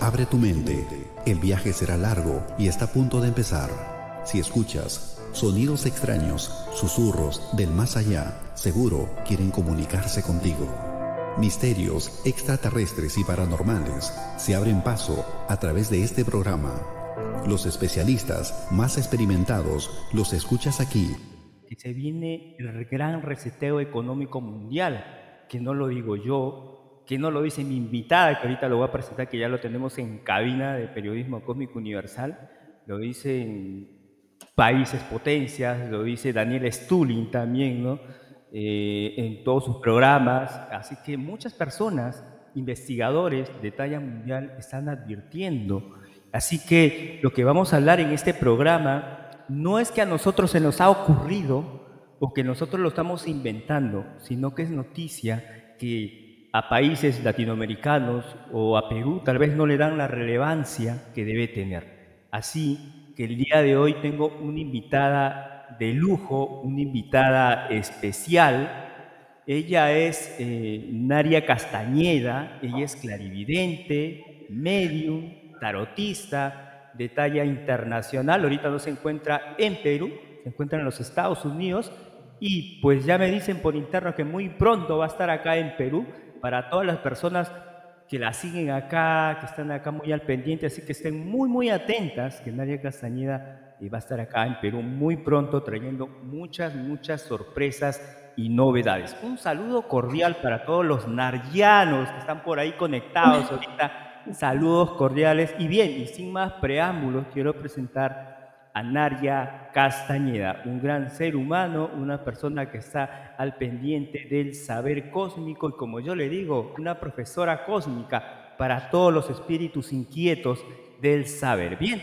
abre tu mente. El viaje será largo y está a punto de empezar. Si escuchas sonidos extraños, susurros del más allá, seguro quieren comunicarse contigo. Misterios extraterrestres y paranormales se abren paso a través de este programa. Los especialistas más experimentados los escuchas aquí. Se viene el gran reseteo económico mundial, que no lo digo yo, que no lo dice mi invitada, que ahorita lo voy a presentar, que ya lo tenemos en cabina de Periodismo Cósmico Universal, lo dicen países potencias, lo dice Daniel Stulin también, ¿no? Eh, en todos sus programas. Así que muchas personas, investigadores de talla mundial, están advirtiendo. Así que lo que vamos a hablar en este programa no es que a nosotros se nos ha ocurrido o que nosotros lo estamos inventando, sino que es noticia que a países latinoamericanos o a Perú tal vez no le dan la relevancia que debe tener. Así que el día de hoy tengo una invitada de lujo, una invitada especial. Ella es eh, Naria Castañeda, ella es clarividente, medium, tarotista de talla internacional. Ahorita no se encuentra en Perú, se encuentra en los Estados Unidos y pues ya me dicen por interno que muy pronto va a estar acá en Perú para todas las personas que la siguen acá, que están acá muy al pendiente, así que estén muy, muy atentas, que Naria Castañeda y va a estar acá en Perú muy pronto trayendo muchas, muchas sorpresas y novedades. Un saludo cordial para todos los naryanos que están por ahí conectados ahorita. Saludos cordiales. Y bien, y sin más preámbulos, quiero presentar a Naria Castañeda, un gran ser humano, una persona que está al pendiente del saber cósmico y como yo le digo, una profesora cósmica para todos los espíritus inquietos del saber. Bien,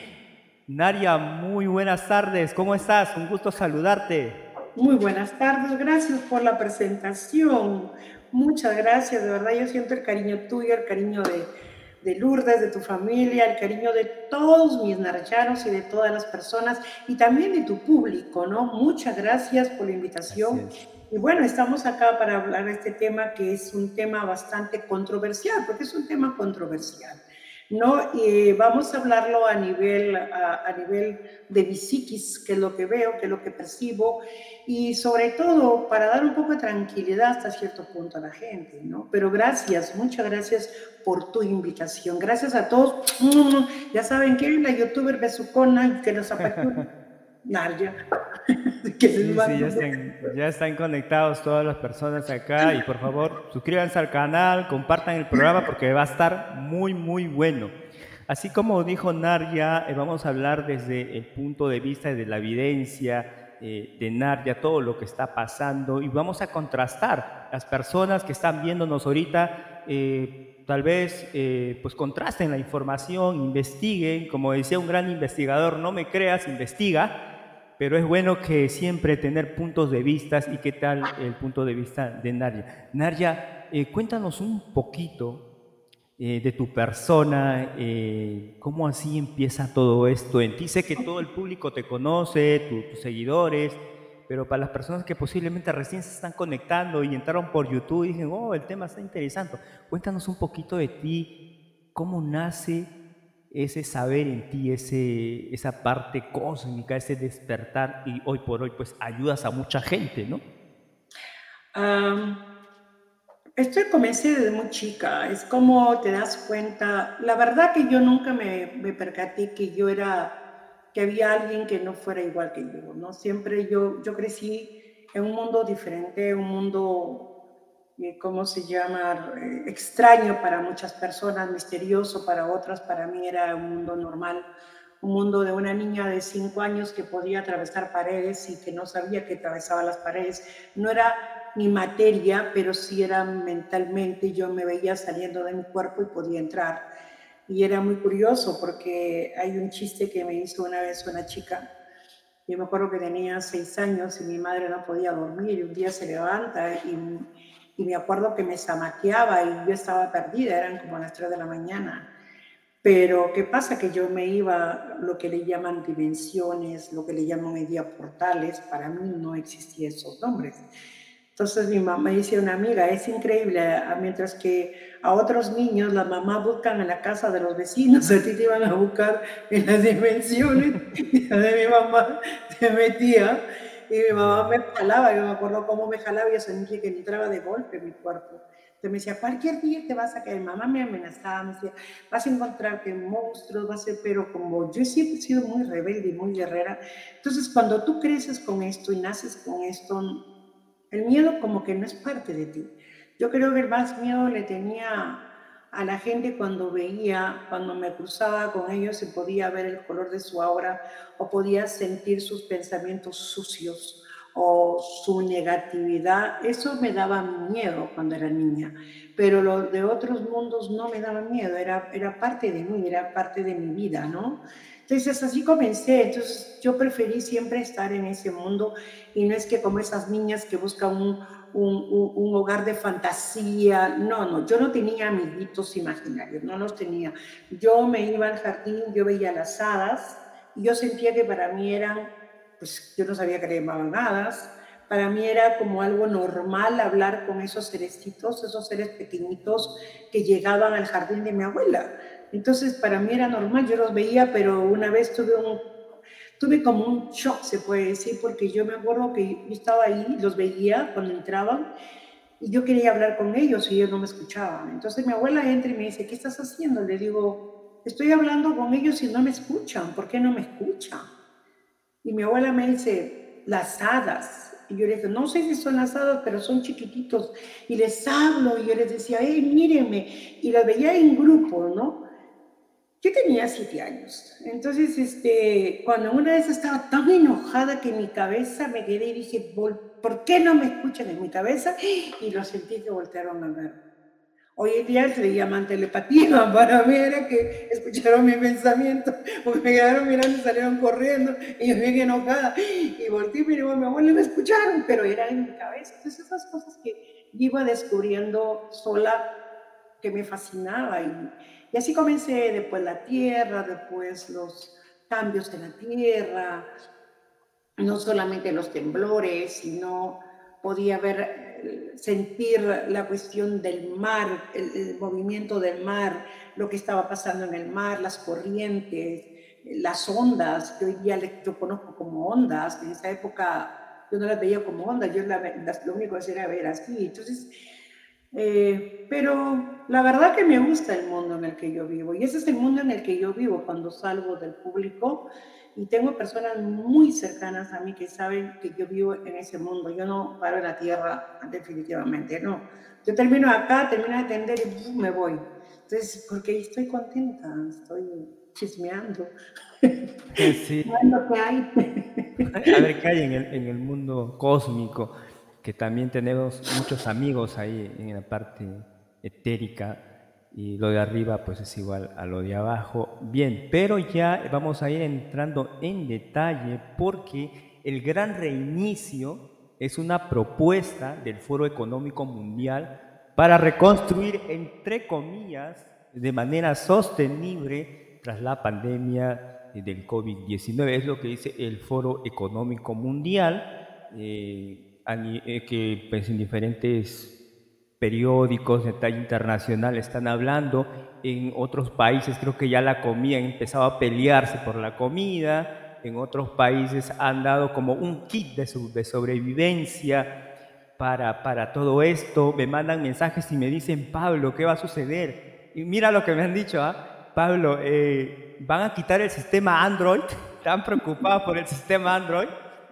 Naria, muy buenas tardes. ¿Cómo estás? Un gusto saludarte. Muy buenas tardes. Gracias por la presentación. Muchas gracias. De verdad, yo siento el cariño tuyo, el cariño de, de Lourdes, de tu familia, el cariño de todos mis narchanos y de todas las personas y también de tu público, ¿no? Muchas gracias por la invitación. Y bueno, estamos acá para hablar de este tema que es un tema bastante controversial, porque es un tema controversial. ¿No? Y vamos a hablarlo a nivel, a, nivel de mi que es lo que veo, que es lo que percibo, y sobre todo para dar un poco de tranquilidad hasta cierto punto a la gente, ¿no? Pero gracias, muchas gracias por tu invitación. Gracias a todos. Ya saben que la youtuber besucona que nos apachurra. Narja. sí, sí, ya, están, ya están conectados todas las personas acá y por favor suscríbanse al canal, compartan el programa porque va a estar muy, muy bueno. Así como dijo Narja, eh, vamos a hablar desde el punto de vista de la evidencia eh, de Narja, todo lo que está pasando y vamos a contrastar las personas que están viéndonos ahorita. Eh, tal vez pues contrasten la información, investiguen, como decía un gran investigador, no me creas, investiga, pero es bueno que siempre tener puntos de vista y qué tal el punto de vista de Nadia. Nadia, eh, cuéntanos un poquito eh, de tu persona, eh, cómo así empieza todo esto en ti. Sé que todo el público te conoce, tus seguidores, pero para las personas que posiblemente recién se están conectando y entraron por YouTube y dicen, oh, el tema está interesante, cuéntanos un poquito de ti, cómo nace ese saber en ti, ese, esa parte cósmica, ese despertar y hoy por hoy pues ayudas a mucha gente, ¿no? esto comencé desde muy chica, es como te das cuenta, la verdad que yo nunca me, me percaté que yo era, que había alguien que no fuera igual que yo, ¿no? Siempre yo, yo crecí en un mundo diferente, un mundo ¿cómo se llama? Eh, extraño para muchas personas, misterioso para otras, para mí era un mundo normal, un mundo de una niña de cinco años que podía atravesar paredes y que no sabía que atravesaba las paredes. No era mi materia, pero sí era mentalmente, yo me veía saliendo de mi cuerpo y podía entrar. Y era muy curioso porque hay un chiste que me hizo una vez una chica. Yo me acuerdo que tenía seis años y mi madre no podía dormir y un día se levanta y y me acuerdo que me zamaqueaba y yo estaba perdida, eran como las 3 de la mañana. Pero ¿qué pasa? Que yo me iba, lo que le llaman dimensiones, lo que le llaman media portales, para mí no existían esos nombres. Entonces mi mamá dice una amiga, es increíble, mientras que a otros niños la mamá buscan en la casa de los vecinos, a ti te iban a buscar en las dimensiones, de mi mamá se metía y mi mamá me jalaba, yo me acuerdo cómo me jalaba y yo sentía que entraba de golpe en mi cuerpo. Entonces me decía, cualquier día te vas a caer. Mamá me amenazaba, me decía, vas a encontrarte monstruos, vas a ser, pero como yo siempre he sido muy rebelde y muy guerrera, entonces cuando tú creces con esto y naces con esto, el miedo como que no es parte de ti. Yo creo que el más miedo le tenía a la gente cuando veía, cuando me cruzaba con ellos y podía ver el color de su aura o podía sentir sus pensamientos sucios o su negatividad. Eso me daba miedo cuando era niña, pero lo de otros mundos no me daba miedo, era, era parte de mí, era parte de mi vida, ¿no? Entonces así comencé, entonces yo preferí siempre estar en ese mundo y no es que como esas niñas que buscan un, un, hogar de fantasía. No, no, yo no tenía amiguitos imaginarios, no los tenía. Yo me iba al jardín, yo veía las hadas y yo sentía que para mí eran, pues yo no sabía que le llamaban hadas. Para mí era como algo normal hablar con esos cerecitos, esos seres pequeñitos que llegaban al jardín de mi abuela. Entonces, para mí era normal, yo los veía, pero una vez tuve un tuve como un shock, se puede decir, porque yo me acuerdo que yo estaba ahí, los veía cuando entraban y yo quería hablar con ellos y ellos no me escuchaban. Entonces mi abuela entra y me dice, ¿qué estás haciendo? Le digo, estoy hablando con ellos y no me escuchan, ¿por qué no me escuchan? Y mi abuela me dice, las hadas. Y yo le dije, no sé si son las hadas, pero son chiquititos. Y les hablo y yo les decía, hey, mírenme. Y las veía en grupo, ¿no? Yo tenía siete años. Entonces, este, cuando una vez estaba tan enojada que mi cabeza me quedé y dije, ¿por qué no me escuchan en mi cabeza? Y lo sentí que voltearon a ver. Hoy en día se le llaman telepatía. Para mí era que escucharon mi pensamiento, porque me quedaron mirando y salieron corriendo. Y yo bien enojada. Y volteé y mi abuelo me escucharon, pero era en mi cabeza. Entonces, esas cosas que iba descubriendo sola que me fascinaba. Y, y así comencé después la tierra, después los cambios en la tierra, no solamente los temblores, sino podía ver, sentir la cuestión del mar, el, movimiento del mar, lo que estaba pasando en el mar, las corrientes, las ondas, que hoy día yo conozco como ondas, en esa época yo no las veía como ondas, yo lo único que hacía era ver así. Entonces, eh, pero la verdad que me gusta el mundo en el que yo vivo y ese es el mundo en el que yo vivo cuando salgo del público y tengo personas muy cercanas a mí que saben que yo vivo en ese mundo. Yo no paro en la tierra definitivamente, no. Yo termino acá, termino de atender y me voy. Entonces, porque estoy contenta, estoy chismeando. Sí. hay. A ver qué hay en el, en el mundo cósmico que también tenemos muchos amigos ahí en la parte etérica y lo de arriba pues es igual a lo de abajo. Bien, pero ya vamos a ir entrando en detalle porque el gran reinicio es una propuesta del Foro Económico Mundial para reconstruir, entre comillas, de manera sostenible tras la pandemia del COVID-19. Es lo que dice el Foro Económico Mundial. Eh, que pues, en diferentes periódicos de talla internacional están hablando, en otros países creo que ya la comida empezado a pelearse por la comida, en otros países han dado como un kit de, de sobrevivencia para, para todo esto, me mandan mensajes y me dicen, Pablo, ¿qué va a suceder? Y mira lo que me han dicho, ¿ah? Pablo, eh, ¿van a quitar el sistema Android? ¿Están preocupados por el sistema Android?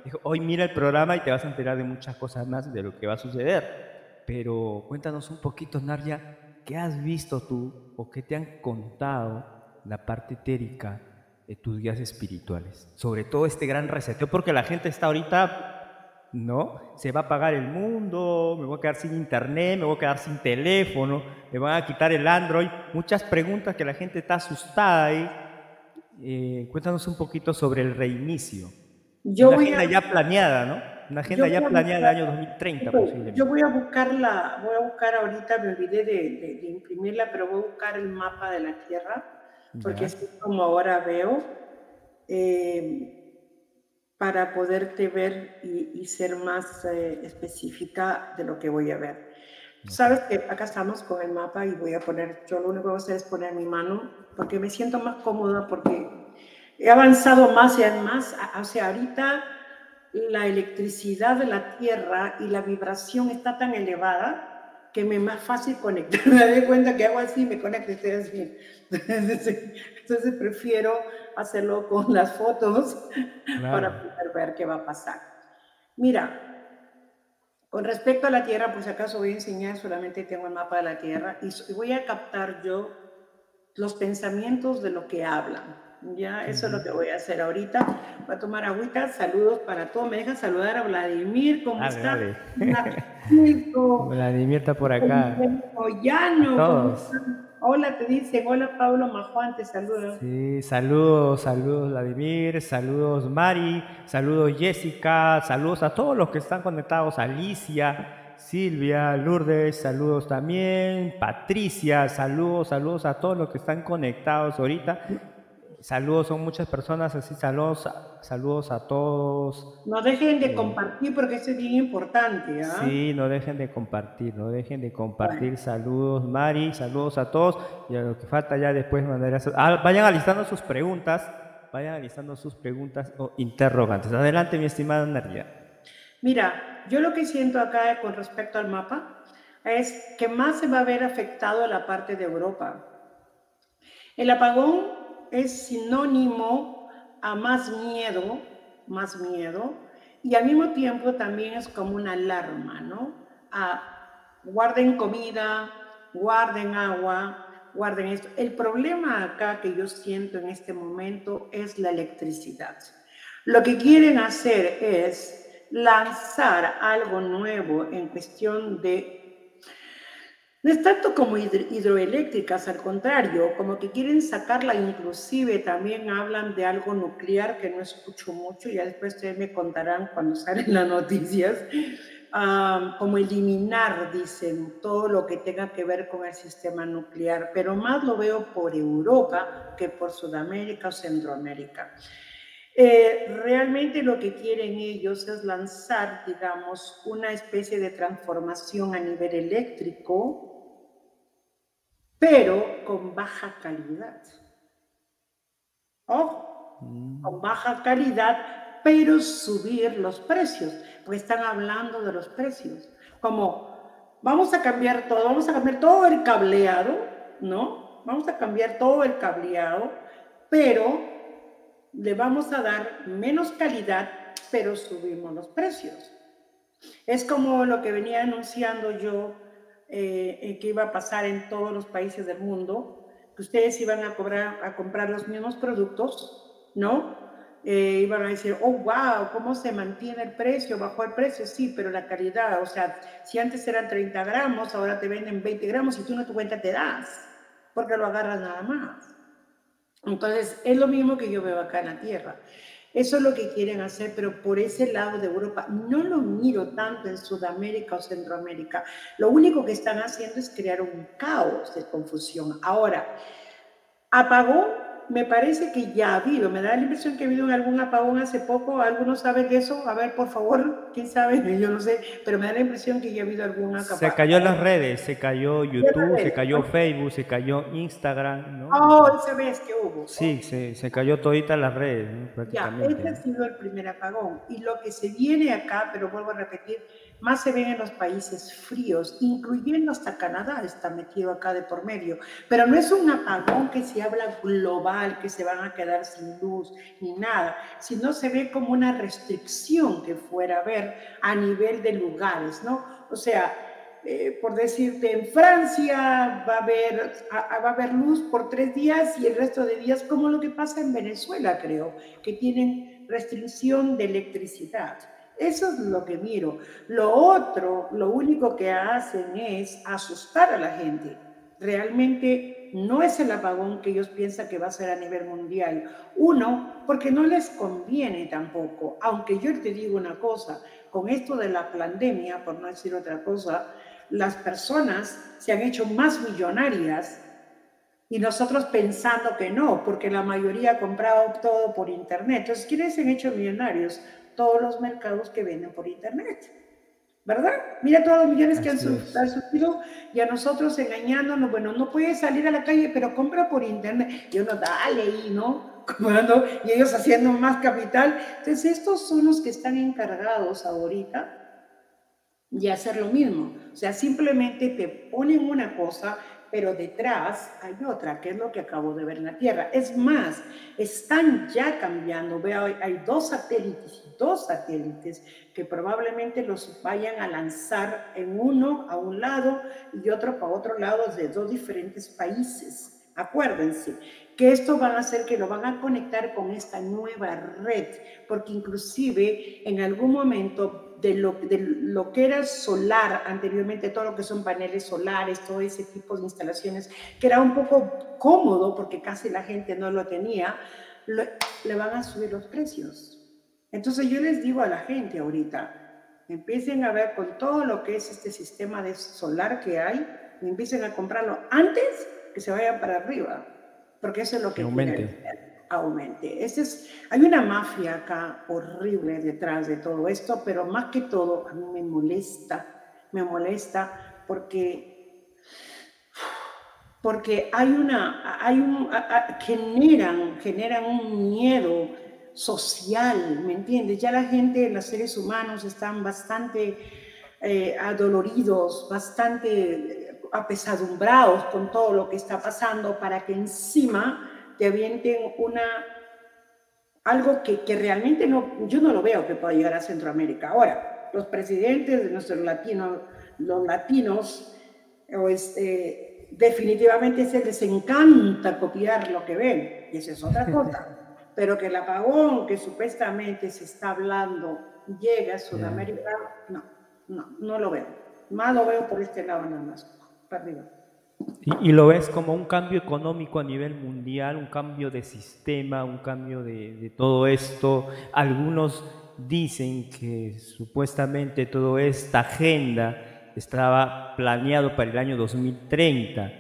Dijo, hoy mira el programa y te vas a enterar de muchas cosas más de lo que va a suceder. Pero cuéntanos un poquito, Narja, ¿qué has visto tú o qué te han contado la parte etérica de tus guías espirituales? Sobre todo este gran reseteo, porque la gente está ahorita, ¿no? Se va a apagar el mundo, me voy a quedar sin internet, me voy a quedar sin teléfono, me van a quitar el Android. Muchas preguntas que la gente está asustada ahí. Eh, cuéntanos un poquito sobre el reinicio. Yo una agenda ya planeada, ¿no? Una agenda ya planeada del año 2030 posiblemente. Yo voy a buscarla, voy a buscar ahorita, me olvidé de, imprimirla, pero voy a buscar el mapa de la Tierra, porque así como ahora veo. Eh, para poderte ver y, ser más eh, específica de lo que voy a ver. Sabes que acá estamos con el mapa y voy a poner, yo lo único que voy a hacer es poner mi mano porque me siento más cómoda porque he avanzado más y más. Sea, ahorita la electricidad de la Tierra y la vibración está tan elevada que me es más fácil conectar. Me doy cuenta que hago así, me conecto y estoy así. Entonces, prefiero hacerlo con las fotos para poder ver qué va a pasar. Mira, con respecto a la Tierra, pues acaso voy a enseñar, solamente tengo el mapa de la Tierra y voy a captar yo los pensamientos de lo que hablan. Ya, eso es lo que voy a hacer ahorita. Voy a tomar agüita. Saludos para todos. Me deja saludar a Vladimir. ¿Cómo está? Vladimir está por acá. Todos. Hola, te dicen. Hola, Pablo Majuan, te saludo. Sí, saludos, saludos, Vladimir. Saludos, Mari. Saludos, Jessica. Saludos a todos los que están conectados. Alicia. Silvia, Lourdes, saludos también, Patricia, saludos, saludos a todos los que están conectados ahorita. Saludos, son muchas personas, así saludos, saludos a todos. No dejen de eh, compartir porque eso es bien importante. ¿ah? Sí, no dejen de compartir, no dejen de compartir. Saludos, Mari, saludos a todos. Y a lo que falta ya después mandaré ah, vayan alistando sus preguntas, vayan alistando sus preguntas o interrogantes. Adelante, mi estimada Nadia. Mira, yo lo que siento acá con respecto al mapa es que más se va a ver afectado la parte de Europa. El apagón es sinónimo a más miedo, más miedo, y al mismo tiempo también es como una alarma, ¿no? A guarden comida, guarden agua, guarden esto. El problema acá que yo siento en este momento es la electricidad. Lo que quieren hacer es lanzar algo nuevo en cuestión de no es tanto como hidroeléctricas, al contrario, como que quieren sacarla, inclusive también hablan de algo nuclear que no escucho mucho, ya después ustedes me contarán cuando salen las noticias, como eliminar, dicen, todo lo que tenga que ver con el sistema nuclear, pero más lo veo por Europa que por Sudamérica o Centroamérica. Eh, realmente lo que quieren ellos es lanzar, digamos, una especie de transformación a nivel eléctrico pero con baja calidad. Ojo, mm. con baja calidad, pero subir los precios, porque están hablando de los precios. Como vamos a cambiar todo, vamos a cambiar todo el cableado, ¿no? Vamos a cambiar todo el cableado, pero le vamos a dar menos calidad, pero subimos los precios. Es como lo que venía anunciando yo eh, eh, que iba a pasar en todos los países del mundo, que ustedes iban a, cobrar, a comprar los mismos productos, ¿no? Eh, iban a decir, oh, wow, ¿cómo se mantiene el precio? Bajó el precio, sí, pero la calidad, o sea, si antes eran 30 gramos, ahora te venden 20 gramos y tú no tu cuenta te das, porque lo agarras nada más. Entonces, es lo mismo que yo veo acá en la Tierra. Eso es lo que quieren hacer, pero por ese lado de Europa no lo miro tanto en Sudamérica o Centroamérica. Lo único que están haciendo es crear un caos de confusión. Ahora, apagó me parece que ya ha habido, me da la impresión que ha habido algún apagón hace poco, ¿alguno sabe de eso? A ver, por favor, ¿quién sabe? Yo no sé, pero me da la impresión que ya ha habido algún apagón. Se cayó las redes, se cayó YouTube, se cayó Facebook, se cayó Instagram, ¿no? Oh, esa vez que hubo. Sí, se, se cayó todita las redes, prácticamente. Ya, este ha sido el primer apagón. Y lo que se viene acá, pero vuelvo a repetir, más se ven en los países fríos, incluyendo hasta Canadá está metido acá de por medio. Pero no es un apagón que se habla global, que se van a quedar sin luz ni nada, sino se ve como una restricción que fuera a haber a nivel de lugares, ¿no? O sea, eh, por decirte, en Francia va a, haber, va a haber luz por tres días y el resto de días, como lo que pasa en Venezuela, creo, que tienen restricción de electricidad. Eso es lo que miro. Lo otro, lo único que hacen es asustar a la gente. Realmente no es el apagón que ellos piensan que va a ser a nivel mundial. Uno, porque no les conviene tampoco. Aunque yo te digo una cosa, con esto de la pandemia, por no decir otra cosa, las personas se han hecho más millonarias Y nosotros pensando que no, porque la mayoría ha comprado todo por Internet. Entonces, ¿quiénes se han hecho millonarios? Todos los mercados que venden por Internet. ¿Verdad? Mira todos los millones que han, surgido y a nosotros engañándonos. Bueno, no puedes salir a la calle, pero compra por Internet. Y uno, dale ahí, ¿no? y ellos haciendo más capital. Entonces, estos son los que están encargados ahorita de hacer lo mismo. O sea, simplemente te ponen una cosa, pero detrás hay otra, que es lo que acabo de ver en la Tierra. Es más, están ya cambiando. Veo, hay dos satélites, dos satélites que probablemente los vayan a lanzar en uno a un lado y otro para otro lado de dos diferentes países. Acuérdense, que esto van a hacer que lo van a conectar con esta nueva red, porque inclusive en algún momento de lo, de lo que era solar anteriormente, todo lo que son paneles solares, todo ese tipo de instalaciones, que era un poco cómodo porque casi la gente no lo tenía, le van a subir los precios. Entonces yo les digo a la gente ahorita, empiecen a ver con todo lo que es este sistema de solar que hay, empiecen a comprarlo antes que se vayan para arriba porque eso es lo que, aumente. aumente. es, hay una mafia acá horrible detrás de todo esto, pero más que todo a mí me molesta, me molesta porque, porque hay una, hay un, generan, generan un miedo social, ¿me entiendes? Ya la gente, los seres humanos están bastante eh, adoloridos, bastante apesadumbrados con todo lo que está pasando para que encima te avienten una algo que, que, realmente no, yo no lo veo que pueda llegar a Centroamérica. Ahora, los presidentes de nuestros latinos, los latinos, o este, definitivamente se les encanta copiar lo que ven, y esa es otra cosa. Pero que el apagón que supuestamente se está hablando llega a Sudamérica, no, no, no lo veo. Más lo veo por este lado nada más. Y, lo ves como un cambio económico a nivel mundial, un cambio de sistema, un cambio de, todo esto. Algunos dicen que supuestamente toda esta agenda estaba planeado para el año 2030.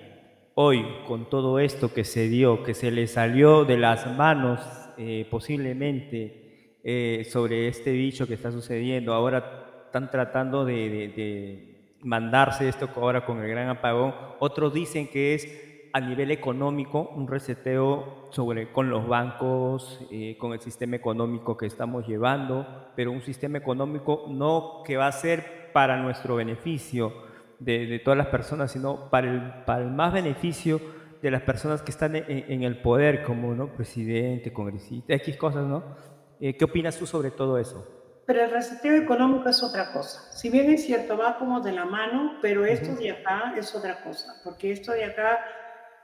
Hoy, con todo esto que se dio, que se le salió de las manos eh, posiblemente eh, sobre este bicho que está sucediendo, ahora están tratando de mandarse esto ahora con el gran apagón. Otros dicen que es a nivel económico un reseteo sobre, con los bancos, eh, con el sistema económico que estamos llevando, pero un sistema económico no que va a ser para nuestro beneficio de, todas las personas, sino para el, para el más beneficio de las personas que están en, el poder, como ¿no? presidente, congresista, X cosas, ¿no? Eh, ¿Qué opinas tú sobre todo eso? Pero el reseteo económico es otra cosa. Si bien es cierto, va como de la mano, pero esto de acá es otra cosa, porque esto de acá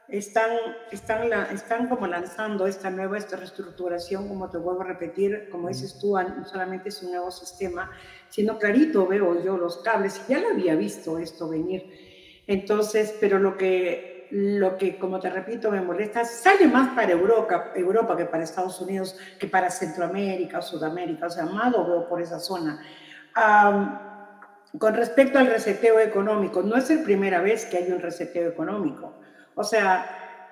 están, están, están como lanzando esta nueva esta reestructuración, como te vuelvo a repetir, como dices tú, no solamente es un nuevo sistema, sino clarito veo yo los cables, ya lo había visto esto venir. Entonces, pero lo que lo que, como te repito, me molesta, sale más para Europa, Europa que para Estados Unidos, que para Centroamérica o Sudamérica, o sea, más lo veo por esa zona. con respecto al reseteo económico, no es la primera vez que hay un reseteo económico. O sea,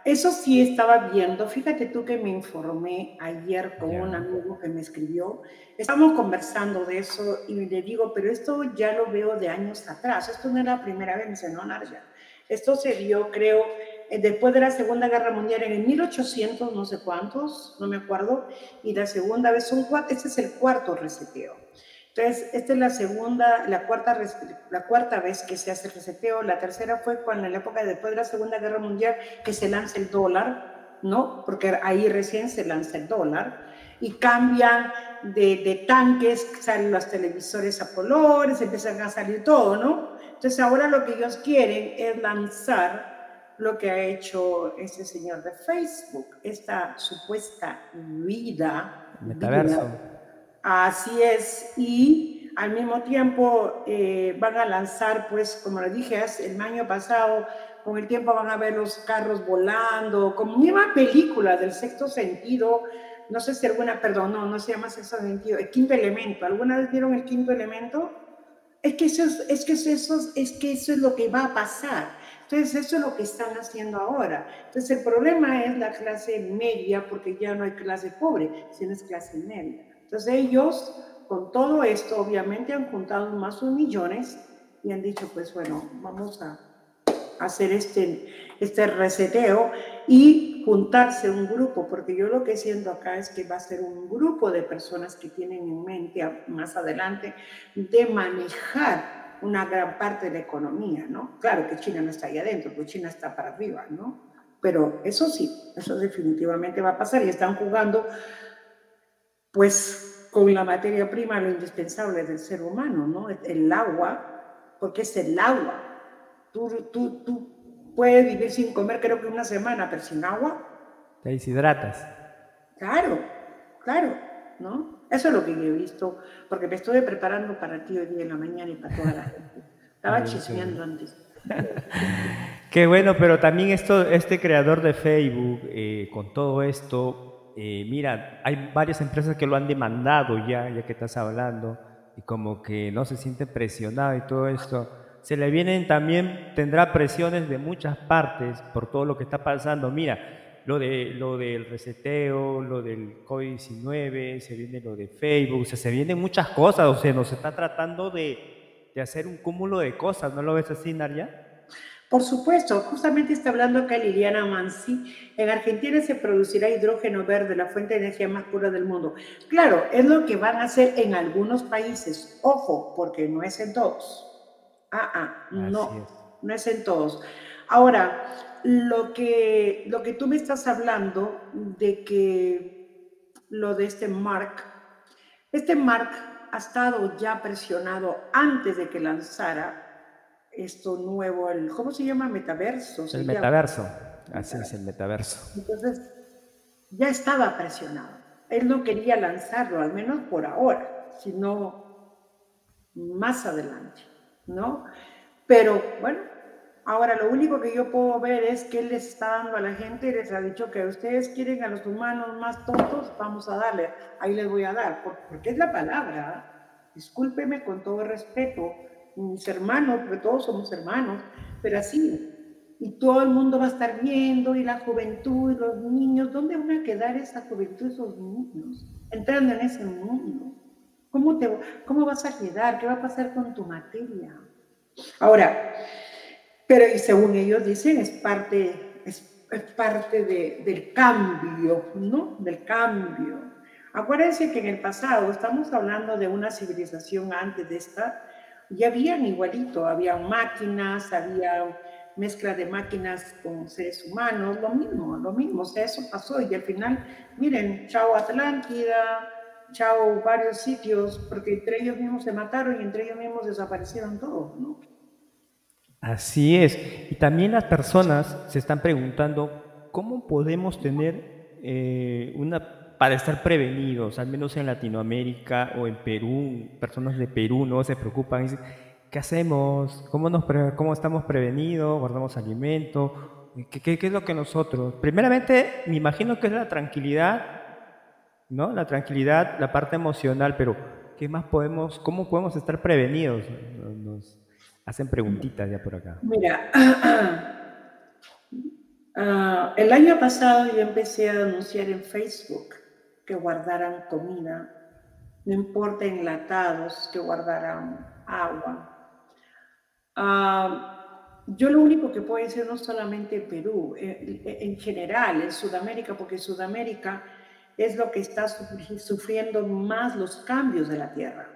eso sí estaba viendo, fíjate tú que me informé ayer con un amigo que me escribió, estamos conversando de eso y le digo, pero esto ya lo veo de años atrás, esto no es la primera vez, no, Narja. Esto se dio, creo, eh, después de la Segunda Guerra Mundial en el 1800, no sé cuántos, no me acuerdo, y la segunda vez, son cuatro, este es el cuarto reseteo. Entonces, esta es la segunda, la cuarta, la cuarta vez que se hace el reseteo. La tercera fue cuando en la época después de la Segunda Guerra Mundial que se lanza el dólar, ¿no? Porque ahí recién se lanza el dólar y cambian de, de tanques, salen los televisores a colores, empiezan a salir todo, ¿no? Entonces ahora lo que ellos quieren es lanzar lo que ha hecho ese señor de Facebook, esta supuesta vida. Metaverso. Así es, y al mismo tiempo eh, van a lanzar, pues como le dije el año pasado, con el tiempo van a ver los carros volando, como una película del sexto sentido, no sé si alguna, perdón, no, no se llama sexto sentido, el quinto elemento, ¿alguna vez vieron el quinto elemento? Es que, eso es, que eso, es que eso es lo que va a pasar. Entonces, eso es lo que están haciendo ahora. Entonces, el problema es la clase media, porque ya no hay clase pobre, sino es clase media. Entonces, ellos, con todo esto, obviamente han juntado más de millones y han dicho, pues bueno, vamos a hacer este, este reseteo y juntarse un grupo, porque yo lo que siento acá es que va a ser un grupo de personas que tienen en mente más adelante de manejar una gran parte de la economía, ¿no? Claro que China no está ahí adentro, porque China está para arriba, ¿no? Pero eso sí, eso definitivamente va a pasar y están jugando, pues, con la materia prima, lo indispensable del ser humano, ¿no? El agua, porque es el agua Tú, tú, tú puedes vivir sin comer creo que una semana, pero sin agua. Te deshidratas. Claro, claro, ¿no? Eso es lo que yo he visto, porque me estuve preparando para ti hoy día en la mañana y para toda la gente. Estaba chismeando antes. Qué bueno, pero también esto, este creador de Facebook, eh, con todo esto, eh, mira, hay varias empresas que lo han demandado ya, ya que estás hablando, y como que no se siente presionado y todo esto se le vienen también, tendrá presiones de muchas partes por todo lo que está pasando. Mira, lo, de, lo del reseteo, lo del COVID-19, se viene lo de Facebook, se vienen muchas cosas, o sea, nos está tratando de, de hacer un cúmulo de cosas, ¿no lo ves así, Naria? Por supuesto, justamente está hablando acá Liliana Mansi. En Argentina se producirá hidrógeno verde, la fuente de energía más pura del mundo. Claro, es lo que van a hacer en algunos países. Ojo, porque no es en todos. Ah, ah, no, no es en todos. Ahora, lo que, lo que tú me estás hablando de que lo de este Mark, este Mark ha estado ya presionado antes de que lanzara esto nuevo, el, ¿cómo se llama? Metaverso. El metaverso, así es el metaverso. Entonces, ya estaba presionado. Él no quería lanzarlo, al menos por ahora, sino más adelante. ¿No? Pero bueno, ahora lo único que yo puedo ver es que él les está dando a la gente les ha dicho que ustedes quieren a los humanos más tontos, vamos a darle, ahí les voy a dar, porque es la palabra. Discúlpeme con todo respeto, mis hermanos, porque todos somos hermanos, pero así. Y todo el mundo va a estar viendo, y la juventud, y los niños, ¿dónde van a quedar esa juventud, esos niños? Entrando en ese mundo. ¿Cómo, te, ¿Cómo vas a quedar? ¿Qué va a pasar con tu materia? Ahora, pero y según ellos dicen, es parte, es, parte de, del cambio, ¿no? Del cambio. Acuérdense que en el pasado, estamos hablando de una civilización antes de esta, ya habían igualito, había máquinas, había mezcla de máquinas con seres humanos, lo mismo, lo mismo, o sea, eso pasó y al final, miren, chao Atlántida, chao varios sitios, porque entre ellos mismos se mataron y entre ellos mismos desaparecieron todos, ¿no? Así es. Y también las personas se están preguntando cómo podemos tener eh, una para estar prevenidos, al menos en Latinoamérica o en Perú, personas de Perú no se preocupan, dicen, ¿qué hacemos? ¿Cómo, nos ¿Cómo estamos prevenidos? ¿Guardamos alimento? ¿Qué, ¿Qué, qué, es lo que nosotros? Primeramente, me imagino que es la tranquilidad ¿no? La tranquilidad, la parte emocional, pero ¿qué más podemos, cómo podemos estar prevenidos? Nos hacen preguntitas ya por acá. Mira, ah, el año pasado yo empecé a anunciar en Facebook que guardaran comida, no importa enlatados, que guardaran agua. Ah, yo lo único que puedo decir no solamente en Perú, en general, en Sudamérica, porque Sudamérica es lo que está sufriendo más los cambios de la tierra.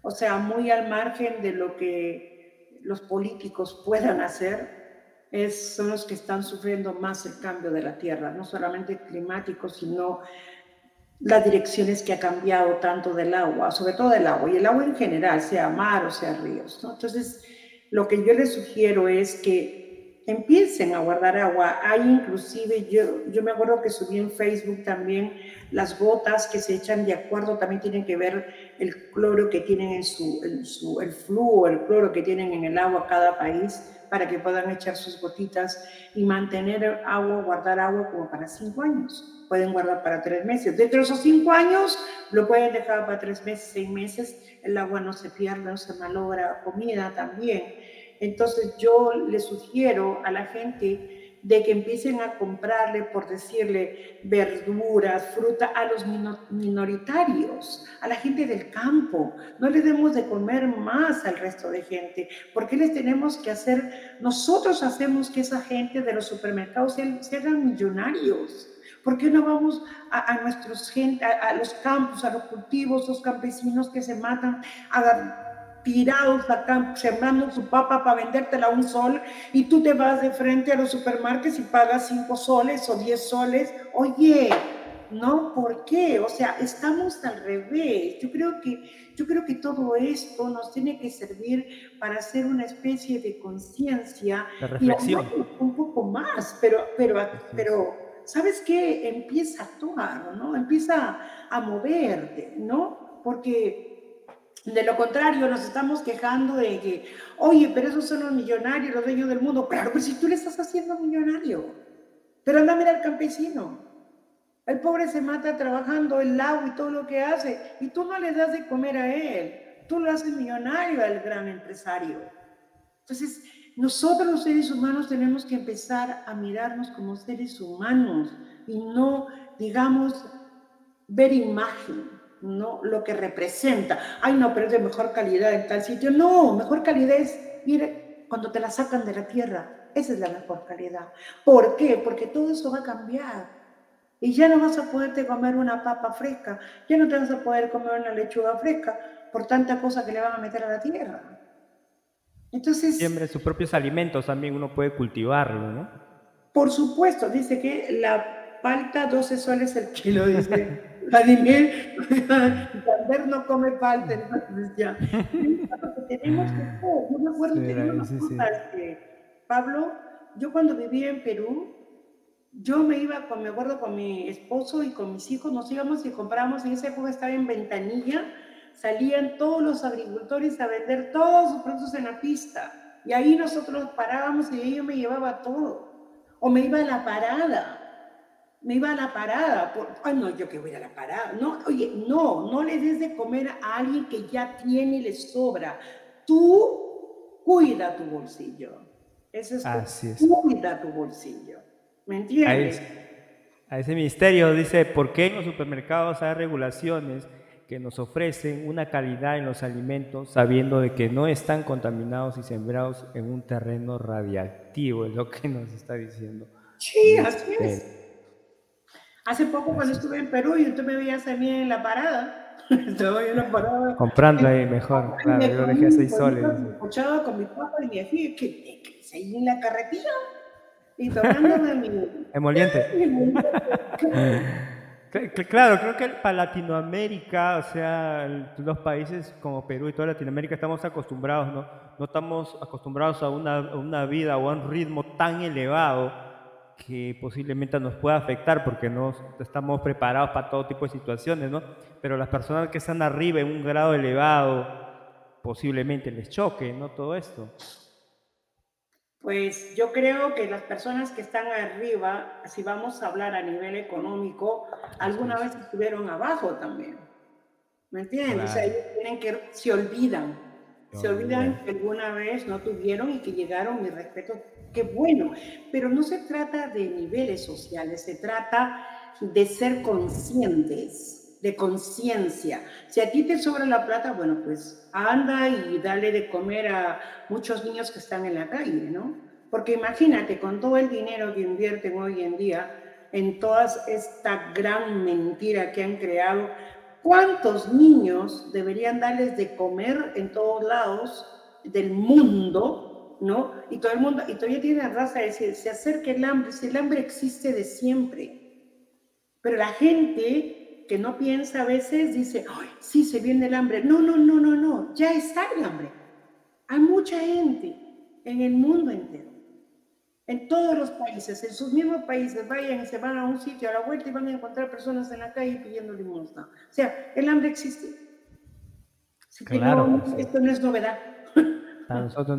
O sea, muy al margen de lo que los políticos puedan hacer, es, son los que están sufriendo más el cambio de la tierra, no solamente climático, sino las direcciones que ha cambiado tanto del agua, sobre todo del agua, y el agua en general, sea mar o sea ríos. Entonces, lo que yo les sugiero es que empiecen a guardar agua. Hay inclusive, yo, yo me acuerdo que subí en Facebook también las gotas que se echan de acuerdo, también tienen que ver el cloro que tienen en su, el flujo, el cloro que tienen en el agua cada país para que puedan echar sus gotitas y mantener agua, guardar agua como para cinco años. Pueden guardar para tres meses. Dentro de esos cinco años lo pueden dejar para tres meses, seis meses. El agua no se pierde, no se malogra, comida también Entonces yo le sugiero a la gente de que empiecen a comprarle, por decirle, verduras, fruta a los minoritarios, a la gente del campo. No le demos de comer más al resto de gente, porque les tenemos que hacer, nosotros hacemos que esa gente de los supermercados sean, millonarios. ¿Por qué no vamos a, nuestros gente, a, a, los campos, a los cultivos, los campesinos que se matan, a tirados acá sembrando su papa para vendértela a un sol y tú te vas de frente a los supermercados y pagas cinco soles o diez soles. Oye, ¿no? ¿Por qué? O sea, estamos al revés. Yo creo que, yo creo que todo esto nos tiene que servir para hacer una especie de conciencia. Reflexión. un poco más, pero, pero, pero, ¿sabes qué? Empieza a actuar, ¿no? Empieza a moverte, ¿no? Porque de lo contrario, nos estamos quejando de que, oye, pero esos son los millonarios, los dueños del mundo. Claro, pero si tú le estás haciendo millonario. Pero anda a mirar al campesino. El pobre se mata trabajando el agua y todo lo que hace. Y tú no le das de comer a él. Tú lo haces millonario al gran empresario. Entonces, nosotros los seres humanos tenemos que empezar a mirarnos como seres humanos y no, digamos, ver imagen no lo que representa. Ay, no, pero es de mejor calidad en tal sitio. No, mejor calidad es, mire, cuando te la sacan de la tierra. Esa es la mejor calidad. ¿Por qué? Porque todo eso va a cambiar. Y ya no vas a poderte comer una papa fresca, ya no te vas a poder comer una lechuga fresca por tanta cosa que le van a meter a la tierra. Entonces... Siempre sus propios alimentos también uno puede cultivarlo, ¿no? Por supuesto, dice que la palta 12 soles el kilo, dice. Vladimir, Sander no come palta, entonces ya. tenemos que yo me acuerdo que Pablo, yo cuando vivía en Perú, yo me iba con, me acuerdo, con mi esposo y con mis hijos, nos íbamos y comprábamos, en esa época estaba en Ventanilla, salían todos los agricultores a vender todos sus productos en la pista. Y ahí nosotros parábamos y yo me llevaba todo. O me iba a la parada me iba a la parada. Por, ay, no, yo que voy a la parada. No, oye, no, no le des de comer a alguien que ya tiene y le sobra. Tú cuida tu bolsillo. Eso es, Así es. cuida tu bolsillo. ¿Me entiendes? A ese, ministerio dice, ¿por qué en los supermercados hay regulaciones que nos ofrecen una calidad en los alimentos sabiendo de que no están contaminados y sembrados en un terreno radiactivo? Es lo que nos está diciendo. Sí, así es. Hace poco cuando estuve en Perú y tú me veías a mí en la parada, estaba en la parada. Comprando ahí mejor, claro, yo dejé seis soles. Escuchaba con mi papá y decía, ¿qué, qué, ahí en la carretilla? Y tomándome mi... Emoliente. Claro, creo que para Latinoamérica, o sea, los países como Perú y toda Latinoamérica estamos acostumbrados, ¿no? No estamos acostumbrados a una, a una vida o a un ritmo tan elevado que posiblemente nos pueda afectar porque no estamos preparados para todo tipo de situaciones, ¿no? Pero las personas que están arriba en un grado elevado, posiblemente les choque, ¿no? Todo esto. Pues yo creo que las personas que están arriba, si vamos a hablar a nivel económico, alguna vez estuvieron abajo también. ¿Me entiendes? O sea, ellos tienen que, se olvidan, se olvidan que alguna vez no tuvieron y que llegaron, mi respeto qué bueno, pero no se trata de niveles sociales, se trata de ser conscientes, de conciencia. Si a ti te sobra la plata, bueno, pues anda y dale de comer a muchos niños que están en la calle, ¿no? Porque imagínate, con todo el dinero que invierten hoy en día en toda esta gran mentira que han creado, ¿cuántos niños deberían darles de comer en todos lados del mundo ¿no? Y todo el mundo, y todavía tiene la raza de decir, se acerca el hambre, si el hambre existe de siempre. Pero la gente que no piensa a veces dice, sí, se viene el hambre. No, no, no, no, no, ya está el hambre. Hay mucha gente en el mundo entero, en todos los países, en sus mismos países, vayan y se van a un sitio a la vuelta y van a encontrar personas en la calle pidiendo limosna. O sea, el hambre existe. claro, esto no es novedad. A nosotros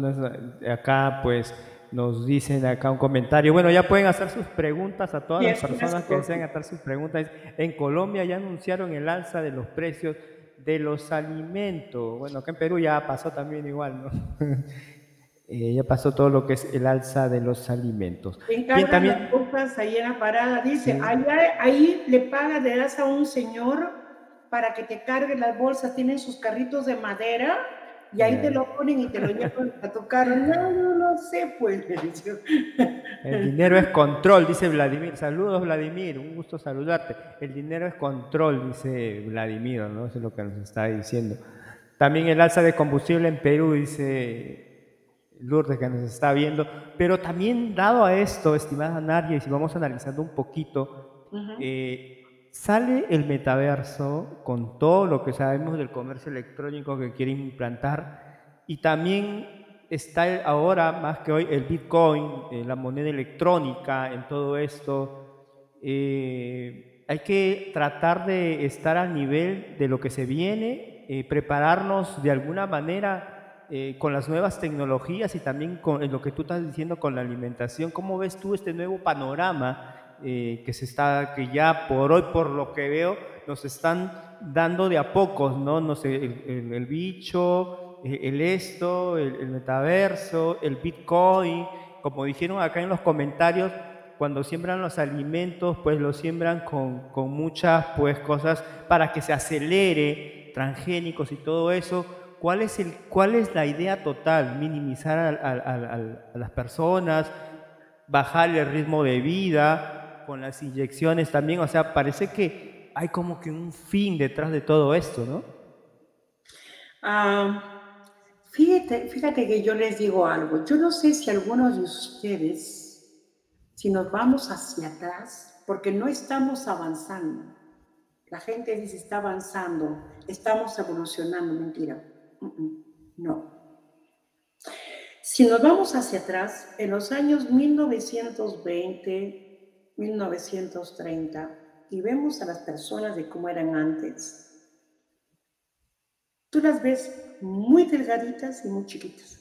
acá pues nos dicen acá un comentario. Bueno, ya pueden hacer sus preguntas a todas las personas que desean hacer sus preguntas. En Colombia ya anunciaron el alza de los precios de los alimentos. Bueno, acá en Perú ya pasó también igual, ¿no? eh, ya pasó todo lo que es el alza de los alimentos. Encargan también... las ahí en la parada, dice, ahí le paga, le das a un señor para que te cargue las bolsas, tienen sus carritos de madera y ahí te lo ponen y te lo llevan a tu carro. No, no, no sé, pues. El dinero es control, dice Vladimir. Saludos, Vladimir, un gusto saludarte. El dinero es control, dice Vladimir, ¿no? Eso es lo que nos está diciendo. También el alza de combustible en Perú, dice Lourdes que nos está viendo. Pero también dado a esto, estimada Nadia, y si vamos analizando un poquito, eh, sale el metaverso con todo lo que sabemos del comercio electrónico que quiere implantar y también está ahora más que hoy el Bitcoin, eh, la moneda electrónica en todo esto. Eh, hay que tratar de estar al nivel de lo que se viene, prepararnos de alguna manera eh, con las nuevas tecnologías y también con lo que tú estás diciendo con la alimentación, ¿cómo ves tú este nuevo panorama eh, que se está, que ya por hoy, por lo que veo, nos están dando de a pocos, ¿no? No sé, el, bicho, eh, el, esto, el, metaverso, el Bitcoin, como dijeron acá en los comentarios, cuando siembran los alimentos, pues los siembran con, con muchas pues cosas para que se acelere, transgénicos y todo eso ¿Cuál es, el, cuál es la idea total? Minimizar a, las personas, bajar el ritmo de vida con las inyecciones también. O sea, parece que hay como que un fin detrás de todo esto, ¿no? Ah, fíjate, fíjate que yo les digo algo. Yo no sé si algunos de ustedes, si nos vamos hacia atrás, porque no estamos avanzando. La gente dice está avanzando, estamos evolucionando, mentira. No. Si nos vamos hacia atrás, en los años 1920, 1930, y vemos a las personas de cómo eran antes, tú las ves muy delgaditas y muy chiquitas.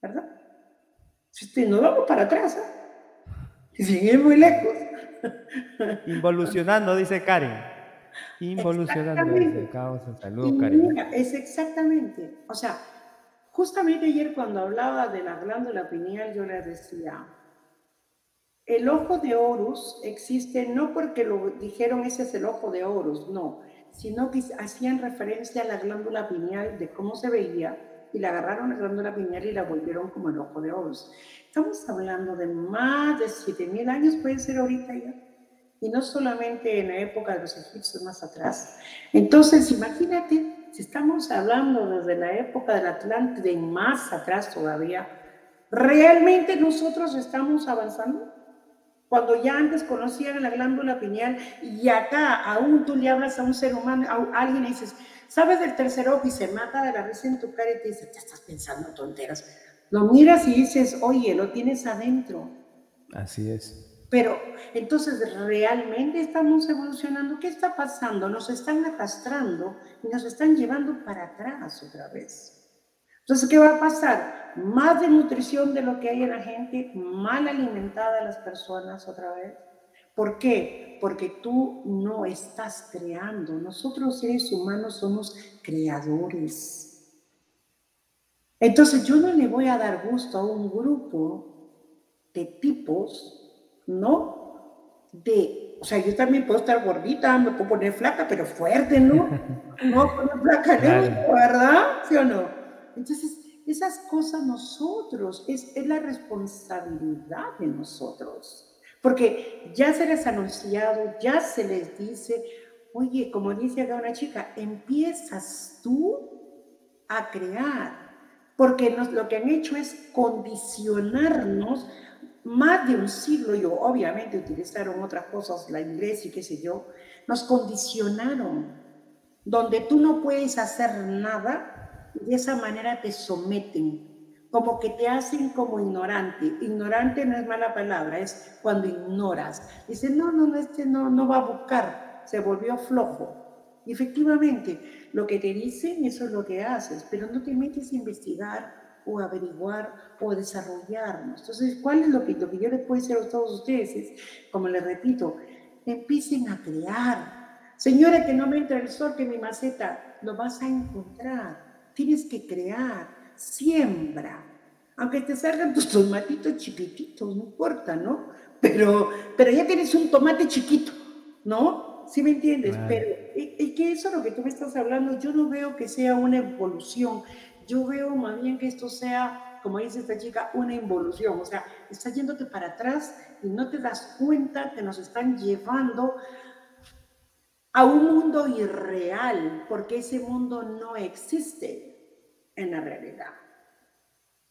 ¿Verdad? Si nos vamos para atrás, ¿eh? sin ir muy lejos. Involucionando, dice Karen. Involucionando desde caos salud, cariño. Es exactamente. O sea, justamente ayer cuando hablaba de la glándula pineal, yo le decía, el ojo de Horus existe no porque lo dijeron ese es el ojo de Horus, no, sino que hacían referencia a la glándula pineal de cómo se veía y la agarraron la glándula pineal y la volvieron como el ojo de Horus. Estamos hablando de más de 7000 años, puede ser ahorita ya y no solamente en la época de los egipcios más atrás. Entonces, imagínate, si estamos hablando desde la época del Atlántico y más atrás todavía, ¿realmente nosotros estamos avanzando? Cuando ya antes conocían la glándula pineal y acá aún tú le hablas a un ser humano, a alguien y dices, ¿sabes del tercer ojo? Y se mata de la risa en tu cara y te dice, te estás pensando tonteras. Lo miras y dices, oye, lo tienes adentro. Así es. Pero entonces, ¿realmente estamos evolucionando? ¿Qué está pasando? Nos están arrastrando y nos están llevando para atrás otra vez. Entonces, ¿qué va a pasar? Más de nutrición de lo que hay en la gente, mal alimentada las personas otra vez. ¿Por qué? Porque tú no estás creando. Nosotros seres humanos somos creadores. Entonces yo no le voy a dar gusto a un grupo de tipos ¿no? De, o sea, yo también puedo estar gordita, me puedo poner flaca, pero fuerte, ¿no? No poner flaca, ¿verdad? ¿Sí o no? Entonces, esas cosas nosotros, es, es la responsabilidad de nosotros. Porque ya se les ha anunciado, ya se les dice, oye, como dice acá una chica, empiezas tú a crear, porque nos, lo que han hecho es condicionarnos más de un siglo, y obviamente utilizaron otras cosas, la iglesia y qué sé yo, nos condicionaron, donde tú no puedes hacer nada, y de esa manera te someten, como que te hacen como ignorante. Ignorante no es mala palabra, es cuando ignoras. Dice, no, no, no, este no, no va a buscar, se volvió flojo. Y efectivamente, lo que te dicen, eso es lo que haces, pero no te metes a investigar, o averiguar o desarrollarnos. Entonces, ¿cuál es lo que, lo que yo les puedo decir a todos ustedes? Es, como les repito, empiecen a crear. Señora, que no me entra el sol, que mi maceta, lo vas a encontrar. Tienes que crear. siembra. Aunque te salgan tus tomatitos chiquititos, no importa, ¿no? Pero, pero ya tienes un tomate chiquito, ¿no? ¿Sí me entiendes? Pero, y, que eso es lo que tú me estás hablando, yo no veo que sea una evolución, yo veo más bien que esto sea, como dice esta chica, una involución, o sea, estás yéndote para atrás y no te das cuenta que nos están llevando a un mundo irreal, porque ese mundo no existe en la realidad.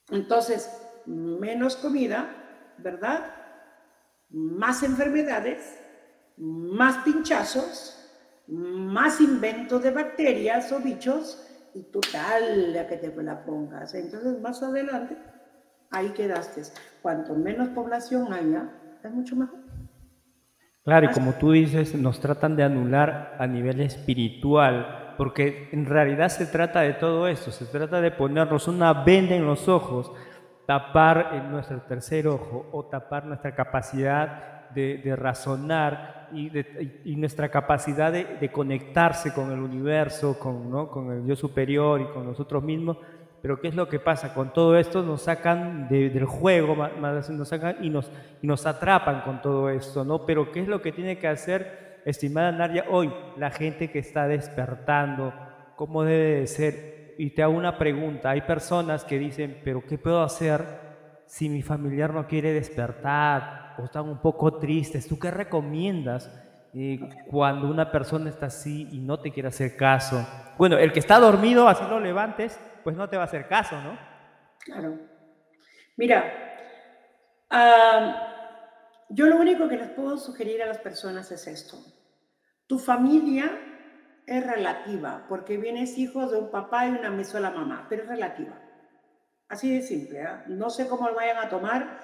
Entonces, menos comida, ¿verdad? Más enfermedades, más pinchazos, más invento de bacterias o bichos, y total la que te la pongas. Entonces, más adelante, ahí quedaste. Cuanto menos población haya, es mucho mejor. Claro, y como tú dices, nos tratan de anular a nivel espiritual, porque en realidad se trata de todo esto, se trata de ponernos una venda en los ojos, tapar en nuestro tercer ojo o tapar nuestra capacidad de, razonar y, nuestra capacidad de, conectarse con el universo, con, ¿no? con el yo superior y con nosotros mismos pero ¿qué es lo que pasa? Con todo esto nos sacan del juego, nos sacan y nos, y nos atrapan con todo esto, ¿no? Pero ¿qué es lo que tiene que hacer, estimada Nadia, hoy la gente que está despertando? ¿Cómo debe de ser? Y te hago una pregunta, hay personas que dicen, pero ¿qué puedo hacer si mi familiar no quiere despertar o están un poco tristes? ¿Tú qué recomiendas? Eh, cuando una persona está así y no te quiere hacer caso. Bueno, el que está dormido, así lo levantes, pues no te va a hacer caso, ¿no? Claro. Mira, yo lo único que les puedo sugerir a las personas es esto. Tu familia es relativa, porque vienes hijo de un papá y una sola mamá, pero es relativa. Así de simple, ¿eh? No sé cómo lo vayan a tomar,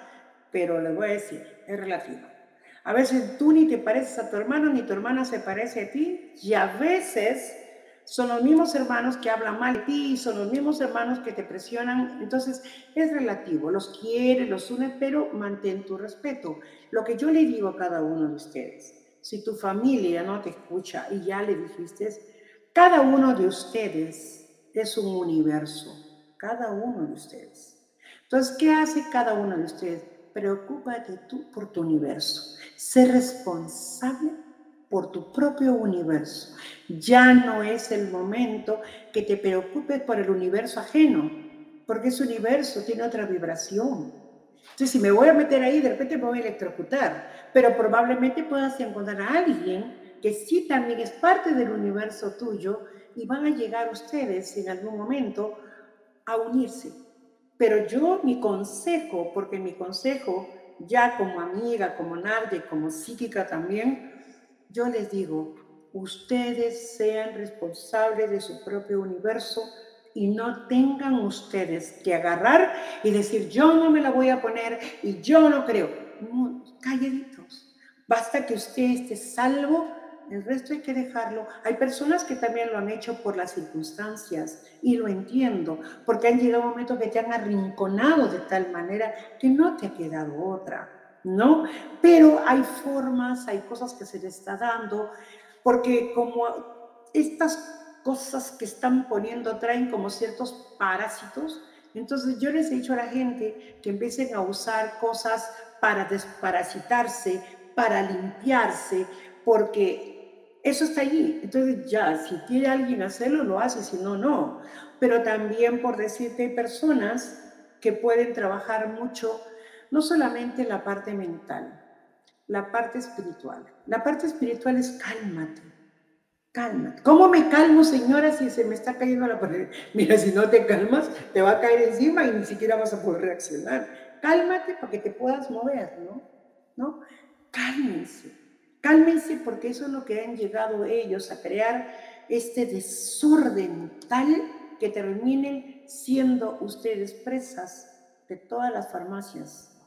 pero les voy a decir, es relativa. A veces tú ni te pareces a tu hermano, ni tu hermana se parece a ti, y a veces son los mismos hermanos que hablan mal de ti, son los mismos hermanos que te presionan. Entonces, es relativo, los quiere, los une, pero mantén tu respeto. Lo que yo le digo a cada uno de ustedes, si tu familia no te escucha y ya le dijiste, cada uno de ustedes es un universo, cada uno de ustedes. Entonces, ¿qué hace cada uno de ustedes? Preocúpate tú por tu universo. Sé responsable por tu propio universo. Ya no es el momento que te preocupes por el universo ajeno, porque ese universo tiene otra vibración. Entonces, si me voy a meter ahí, de repente me voy a electrocutar, pero probablemente puedas encontrar a alguien que sí también es parte del universo tuyo y van a llegar ustedes en algún momento a unirse. Pero yo mi consejo, porque mi consejo ya como amiga, como nadie, como psíquica también, yo les digo, ustedes sean responsables de su propio universo y no tengan ustedes que agarrar y decir, yo no me la voy a poner y yo no creo. No, calladitos. Basta que usted esté salvo, el resto hay que dejarlo. Hay personas que también lo han hecho por las circunstancias y lo entiendo, porque han llegado momentos que te han arrinconado de tal manera que no te ha quedado otra. ¿no? Pero hay formas, hay cosas que se le está dando, porque como estas cosas que están poniendo traen como ciertos parásitos, entonces yo les he dicho a la gente que empiecen a usar cosas para desparasitarse, para limpiarse, porque eso está allí. Entonces ya, si quiere alguien hacerlo, lo hace, si no, no. Pero también por decirte, hay personas que pueden trabajar mucho no solamente la parte mental, la parte espiritual. La parte espiritual es cálmate, cálmate. ¿Cómo me calmo, señora, si se me está cayendo la pared? Mira, si no te calmas, te va a caer encima y ni siquiera vas a poder reaccionar. Cálmate para que te puedas mover, ¿no? ¿No? Cálmense, cálmense porque eso es lo que han llegado ellos a crear, este desorden tal que terminen siendo ustedes presas de todas las farmacias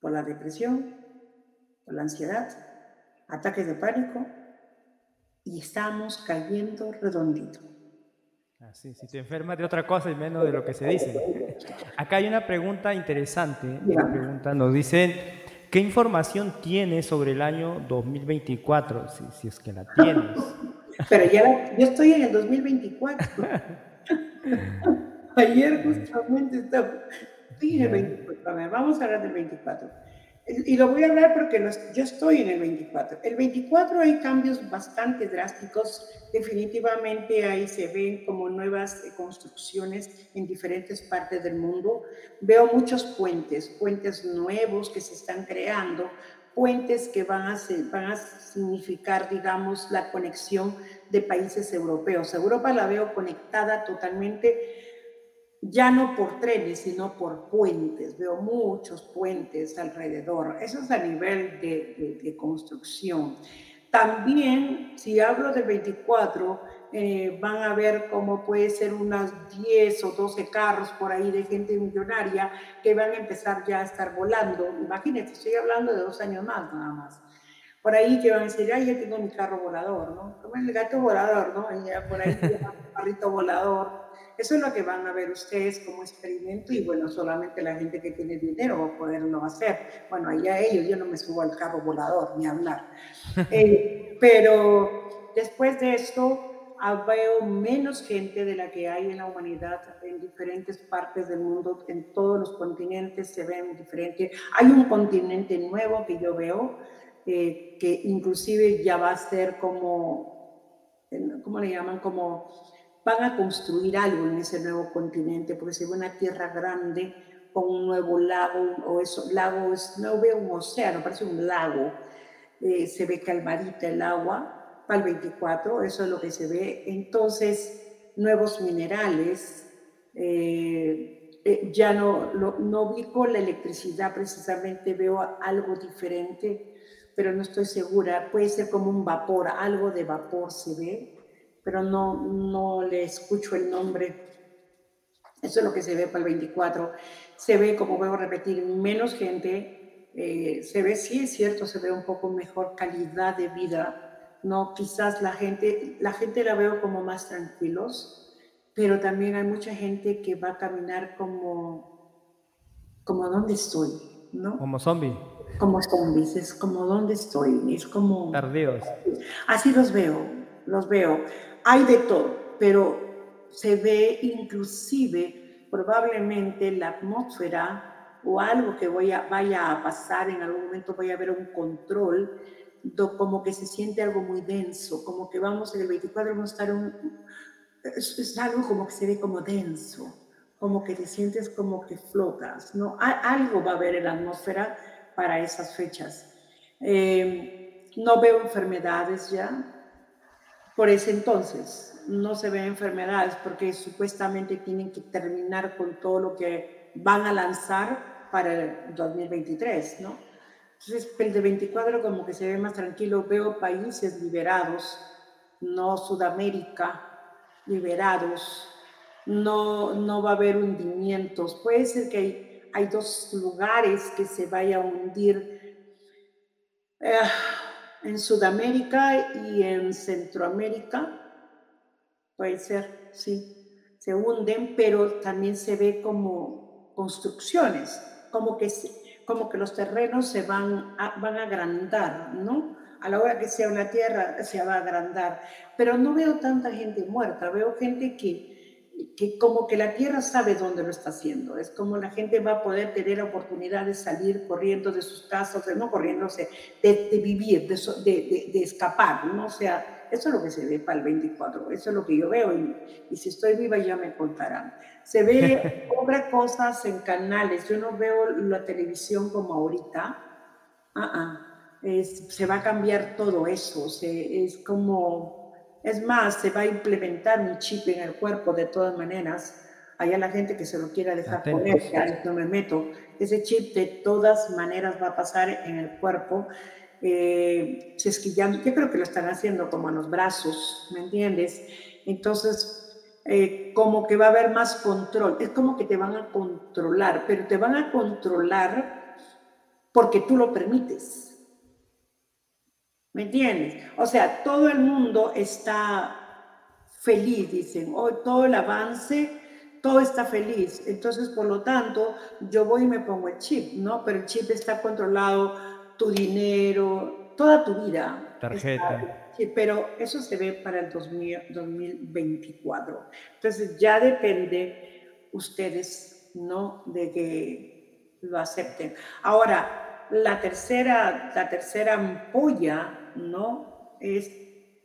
por la depresión, por la ansiedad, ataques de pánico y estamos cayendo redondito. Así, si te enfermas de otra cosa y menos de lo que se dice. Acá hay una pregunta interesante. Una pregunta, nos dicen, ¿qué información tienes sobre el año 2024? Si, si es que la tienes. Pero ya yo estoy en el 2024. Ayer justamente estaba, estoy en el 24, vamos a hablar del 24. Y lo voy a hablar porque yo estoy en el 24. El 24 hay cambios bastante drásticos. Definitivamente ahí se ven como nuevas construcciones en diferentes partes del mundo. Veo muchos puentes, puentes nuevos que se están creando, puentes que van a, van a significar, digamos, la conexión de países europeos. Europa la veo conectada totalmente ya no por trenes, sino por puentes. Veo muchos puentes alrededor. Eso es a nivel de, construcción. También, si hablo del 24, eh, van a ver cómo puede ser unas 10 o 12 carros por ahí de gente millonaria que van a empezar ya a estar volando. Imagínense, estoy hablando de dos años más nada más. Por ahí que van a decir, ay, ya tengo mi carro volador, ¿no? Como el gato volador, ¿no? Y ya por ahí el carrito volador eso es lo que van a ver ustedes como experimento y bueno, solamente la gente que tiene dinero va a poderlo hacer. Bueno, allá ellos, yo no me subo al carro volador ni hablar. Eh, pero después de esto ah, veo menos gente de la que hay en la humanidad en diferentes partes del mundo, en todos los continentes se ven diferentes. Hay un continente nuevo que yo veo, eh, que inclusive ya va a ser como, ¿cómo le llaman? Como van a construir algo en ese nuevo continente, porque se ve una tierra grande con un nuevo lago, o eso, lago, no veo un océano, parece un lago, eh, se ve calmadita el agua, para el 24, eso es lo que se ve. Entonces, nuevos minerales, eh, eh, ya no, no vi la electricidad precisamente, veo algo diferente, pero no estoy segura, puede ser como un vapor, algo de vapor se ve pero no, no le escucho el nombre. Eso es lo que se ve para el 24. Se ve, como veo repetir, menos gente. Eh, se ve, sí es cierto, se ve un poco mejor calidad de vida. No, quizás la gente, la gente la veo como más tranquilos, pero también hay mucha gente que va a caminar como, como dónde estoy, ¿no? Como zombie. Como zombies, es como dónde estoy, es como... Tardíos. Así los veo, los veo hay de todo, pero se ve inclusive probablemente la atmósfera o algo que voy a, vaya a pasar, en algún momento voy a ver un control, como que se siente algo muy denso, como que vamos en el 24 vamos a estar un, es, algo como que se ve como denso, como que te sientes como que flotas, ¿no? algo va a haber en la atmósfera para esas fechas. Eh, no veo enfermedades ya, por ese entonces. No se ven enfermedades porque supuestamente tienen que terminar con todo lo que van a lanzar para el 2023, ¿no? Entonces, el de 24 como que se ve más tranquilo. Veo países liberados, no Sudamérica, liberados. No, no va a haber hundimientos. Puede ser que hay, hay dos lugares que se vaya a hundir. Eh, en Sudamérica y en Centroamérica, puede ser, sí, se hunden, pero también se ve como construcciones, como que, como que los terrenos se van a, van a agrandar, ¿no? A la hora que sea una tierra se va a agrandar, pero no veo tanta gente muerta, veo gente que que como que la tierra sabe dónde lo está haciendo. Es como la gente va a poder tener oportunidad de salir corriendo de sus casas, de, no corriéndose, de, de vivir, de, de, de, escapar, ¿no? O sea, eso es lo que se ve para el 24, eso es lo que yo veo y, y si estoy viva ya me contarán. Se ve otras cosas en canales, yo no veo la televisión como ahorita, uh se va a cambiar todo eso, se, es como es más, se va a implementar un chip en el cuerpo de todas maneras. Allá la gente que se lo quiera dejar poner, ya no me meto. Ese chip de todas maneras va a pasar en el cuerpo. Eh, yo creo que lo están haciendo como en los brazos, ¿me entiendes? Entonces, eh, como que va a haber más control. Es como que te van a controlar, pero te van a controlar porque tú lo permites. ¿Me entiendes? O sea, todo el mundo está feliz, dicen, hoy todo el avance, todo está feliz. Entonces, por lo tanto, yo voy y me pongo el chip, ¿no? Pero el chip está controlado, tu dinero, toda tu vida. Tarjeta. sí, pero eso se ve para el 2024. Entonces, ya depende ustedes, ¿no? De que lo acepten. Ahora, la tercera, la tercera ampolla, ¿no? Es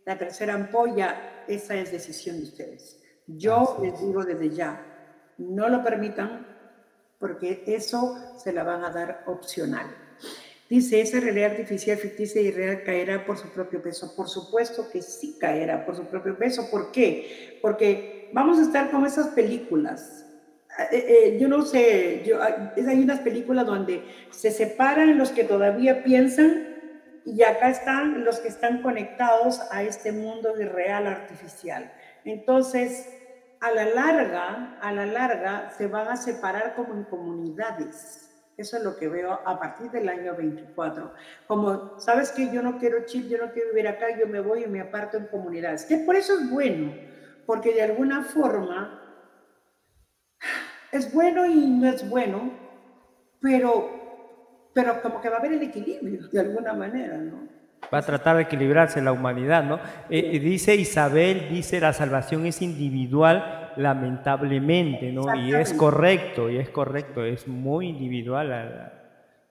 la tercera ampolla, esa es decisión de ustedes. Yo les digo desde ya, no lo permitan porque eso se la van a dar opcional. Dice, esa realidad artificial, ficticia y real caerá por su propio peso. Por supuesto que sí caerá por su propio peso. ¿Por qué? Porque vamos a estar con esas películas. Eh, eh, yo no sé, yo, hay unas películas donde se separan los que todavía piensan y acá están los que están conectados a este mundo irreal artificial. Entonces, a la larga, a la larga, se van a separar como en comunidades. Eso es lo que veo a partir del año 24. Como, ¿sabes que Yo no quiero chip, yo no quiero vivir acá, yo me voy y me aparto en comunidades. Que por eso es bueno, porque de alguna forma es bueno y no es bueno, pero, pero como que va a haber el equilibrio de alguna manera, ¿no? Va a tratar de equilibrarse la humanidad, ¿no? Eh, dice Isabel, dice la salvación es individual, lamentablemente, ¿no? Y es correcto, y es correcto, es muy individual.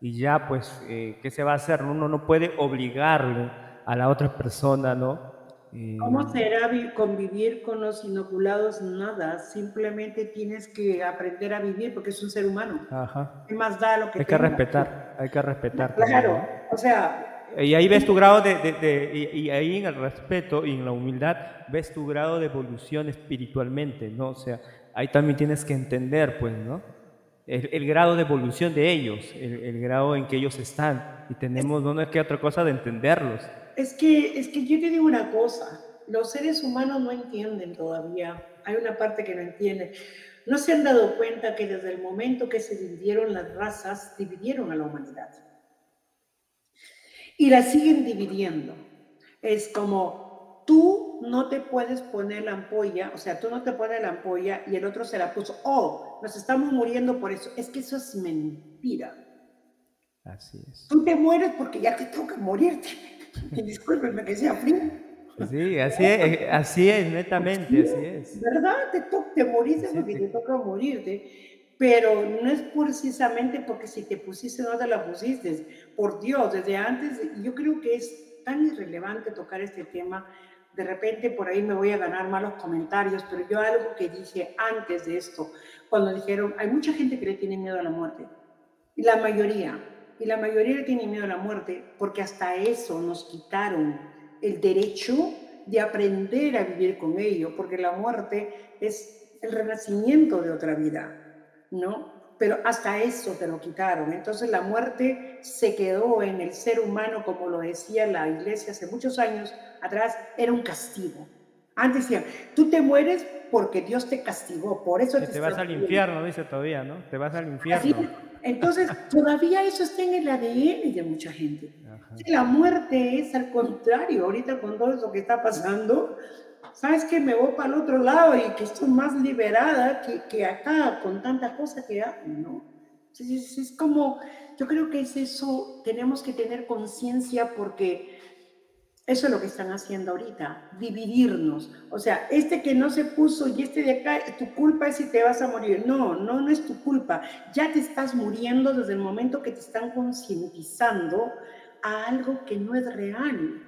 Y ya, pues, eh, ¿qué se va a hacer? Uno no puede obligarle a la otra persona, ¿no? Eh, ¿Cómo será convivir con los inoculados? Nada, simplemente tienes que aprender a vivir porque es un ser humano. Ajá. ¿Qué más da lo que Hay que respetar, hay que respetar. Claro, o sea, y ahí ves tu grado de, y, ahí en el respeto y en la humildad ves tu grado de evolución espiritualmente, ¿no? O sea, ahí también tienes que entender, pues, ¿no? El, grado de evolución de ellos, el, grado en que ellos están. Y tenemos, no es que otra cosa de entenderlos. Es que, es que yo te digo una cosa, los seres humanos no entienden todavía, hay una parte que no entiende. No se han dado cuenta que desde el momento que se dividieron las razas, dividieron a la humanidad y la siguen dividiendo. Es como tú no te puedes poner la ampolla, o sea, tú no te pones la ampolla y el otro se la puso. Oh, nos estamos muriendo por eso. Es que eso es mentira. Así es. Tú te mueres porque ya te toca morirte. Discúlpenme que sea frío. Sí, así es, así es, netamente, así es. ¿Verdad? Te, to te moriste porque te toca morirte pero no es precisamente porque si te pusiste no te la pusiste. Por Dios, desde antes, yo creo que es tan irrelevante tocar este tema. De repente por ahí me voy a ganar malos comentarios, pero yo algo que dije antes de esto, cuando dijeron, hay mucha gente que le tiene miedo a la muerte, y la mayoría, y la mayoría le tiene miedo a la muerte porque hasta eso nos quitaron el derecho de aprender a vivir con ello, porque la muerte es el renacimiento de otra vida. ¿no? Pero hasta eso te lo quitaron. Entonces la muerte se quedó en el ser humano, como lo decía la iglesia hace muchos años atrás, era un castigo. Antes decían, tú te mueres porque Dios te castigó, por eso te, te vas al infierno, dice todavía, ¿no? Te vas al infierno. Entonces, todavía eso está en el ADN de mucha gente. La muerte es al contrario, ahorita con todo eso que está pasando, ¿sabes que Me voy para el otro lado y que estoy más liberada que, que acá con tanta cosa que hay, ¿no? Es, es, como, yo creo que es eso, tenemos que tener conciencia porque eso es lo que están haciendo ahorita, dividirnos. O sea, este que no se puso y este de acá, tu culpa es si te vas a morir. No, no, no es tu culpa. Ya te estás muriendo desde el momento que te están concientizando a algo que no es real.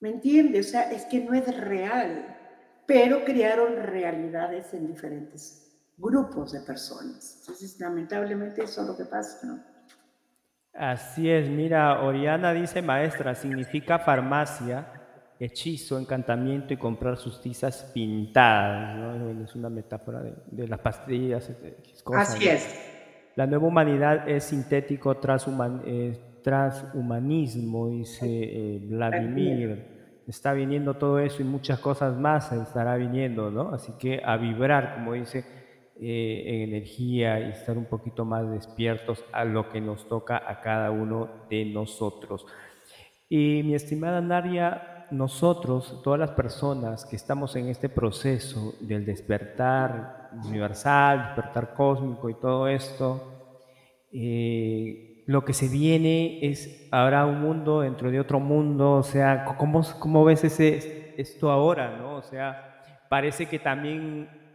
¿Me entiendes? O sea, es que no es real, pero crearon realidades en diferentes grupos de personas. Entonces, lamentablemente eso es lo que pasa, ¿no? Así es, mira, Oriana dice maestra, significa farmacia, hechizo, encantamiento y comprar sus tizas pintadas, ¿no? Es una metáfora de, las pastillas, cosas. Así es. La nueva humanidad es sintético transhuman, eh, transhumanismo, dice eh, Vladimir. Está viniendo todo eso y muchas cosas más estará viniendo, ¿no? Así que a vibrar, como dice, eh, en energía y estar un poquito más despiertos a lo que nos toca a cada uno de nosotros. Y mi estimada Naria, nosotros, todas las personas que estamos en este proceso del despertar universal, despertar cósmico y todo esto, eh, lo que se viene es, habrá un mundo dentro de otro mundo, o sea, ¿cómo, cómo ves ese, esto ahora, no? O sea, parece que también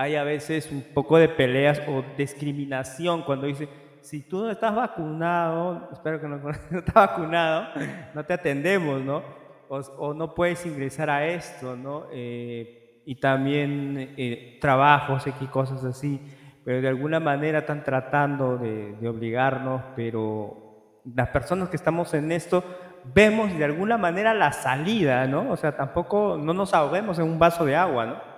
hay a veces un poco de peleas o discriminación cuando dice, si tú no estás vacunado, espero que no, estás vacunado, no te atendemos, ¿no? O, no puedes ingresar a esto, ¿no? Eh, y también eh, trabajos y cosas así, pero de alguna manera están tratando de, de obligarnos, pero las personas que estamos en esto vemos de alguna manera la salida, ¿no? O sea, tampoco no nos ahoguemos en un vaso de agua, ¿no?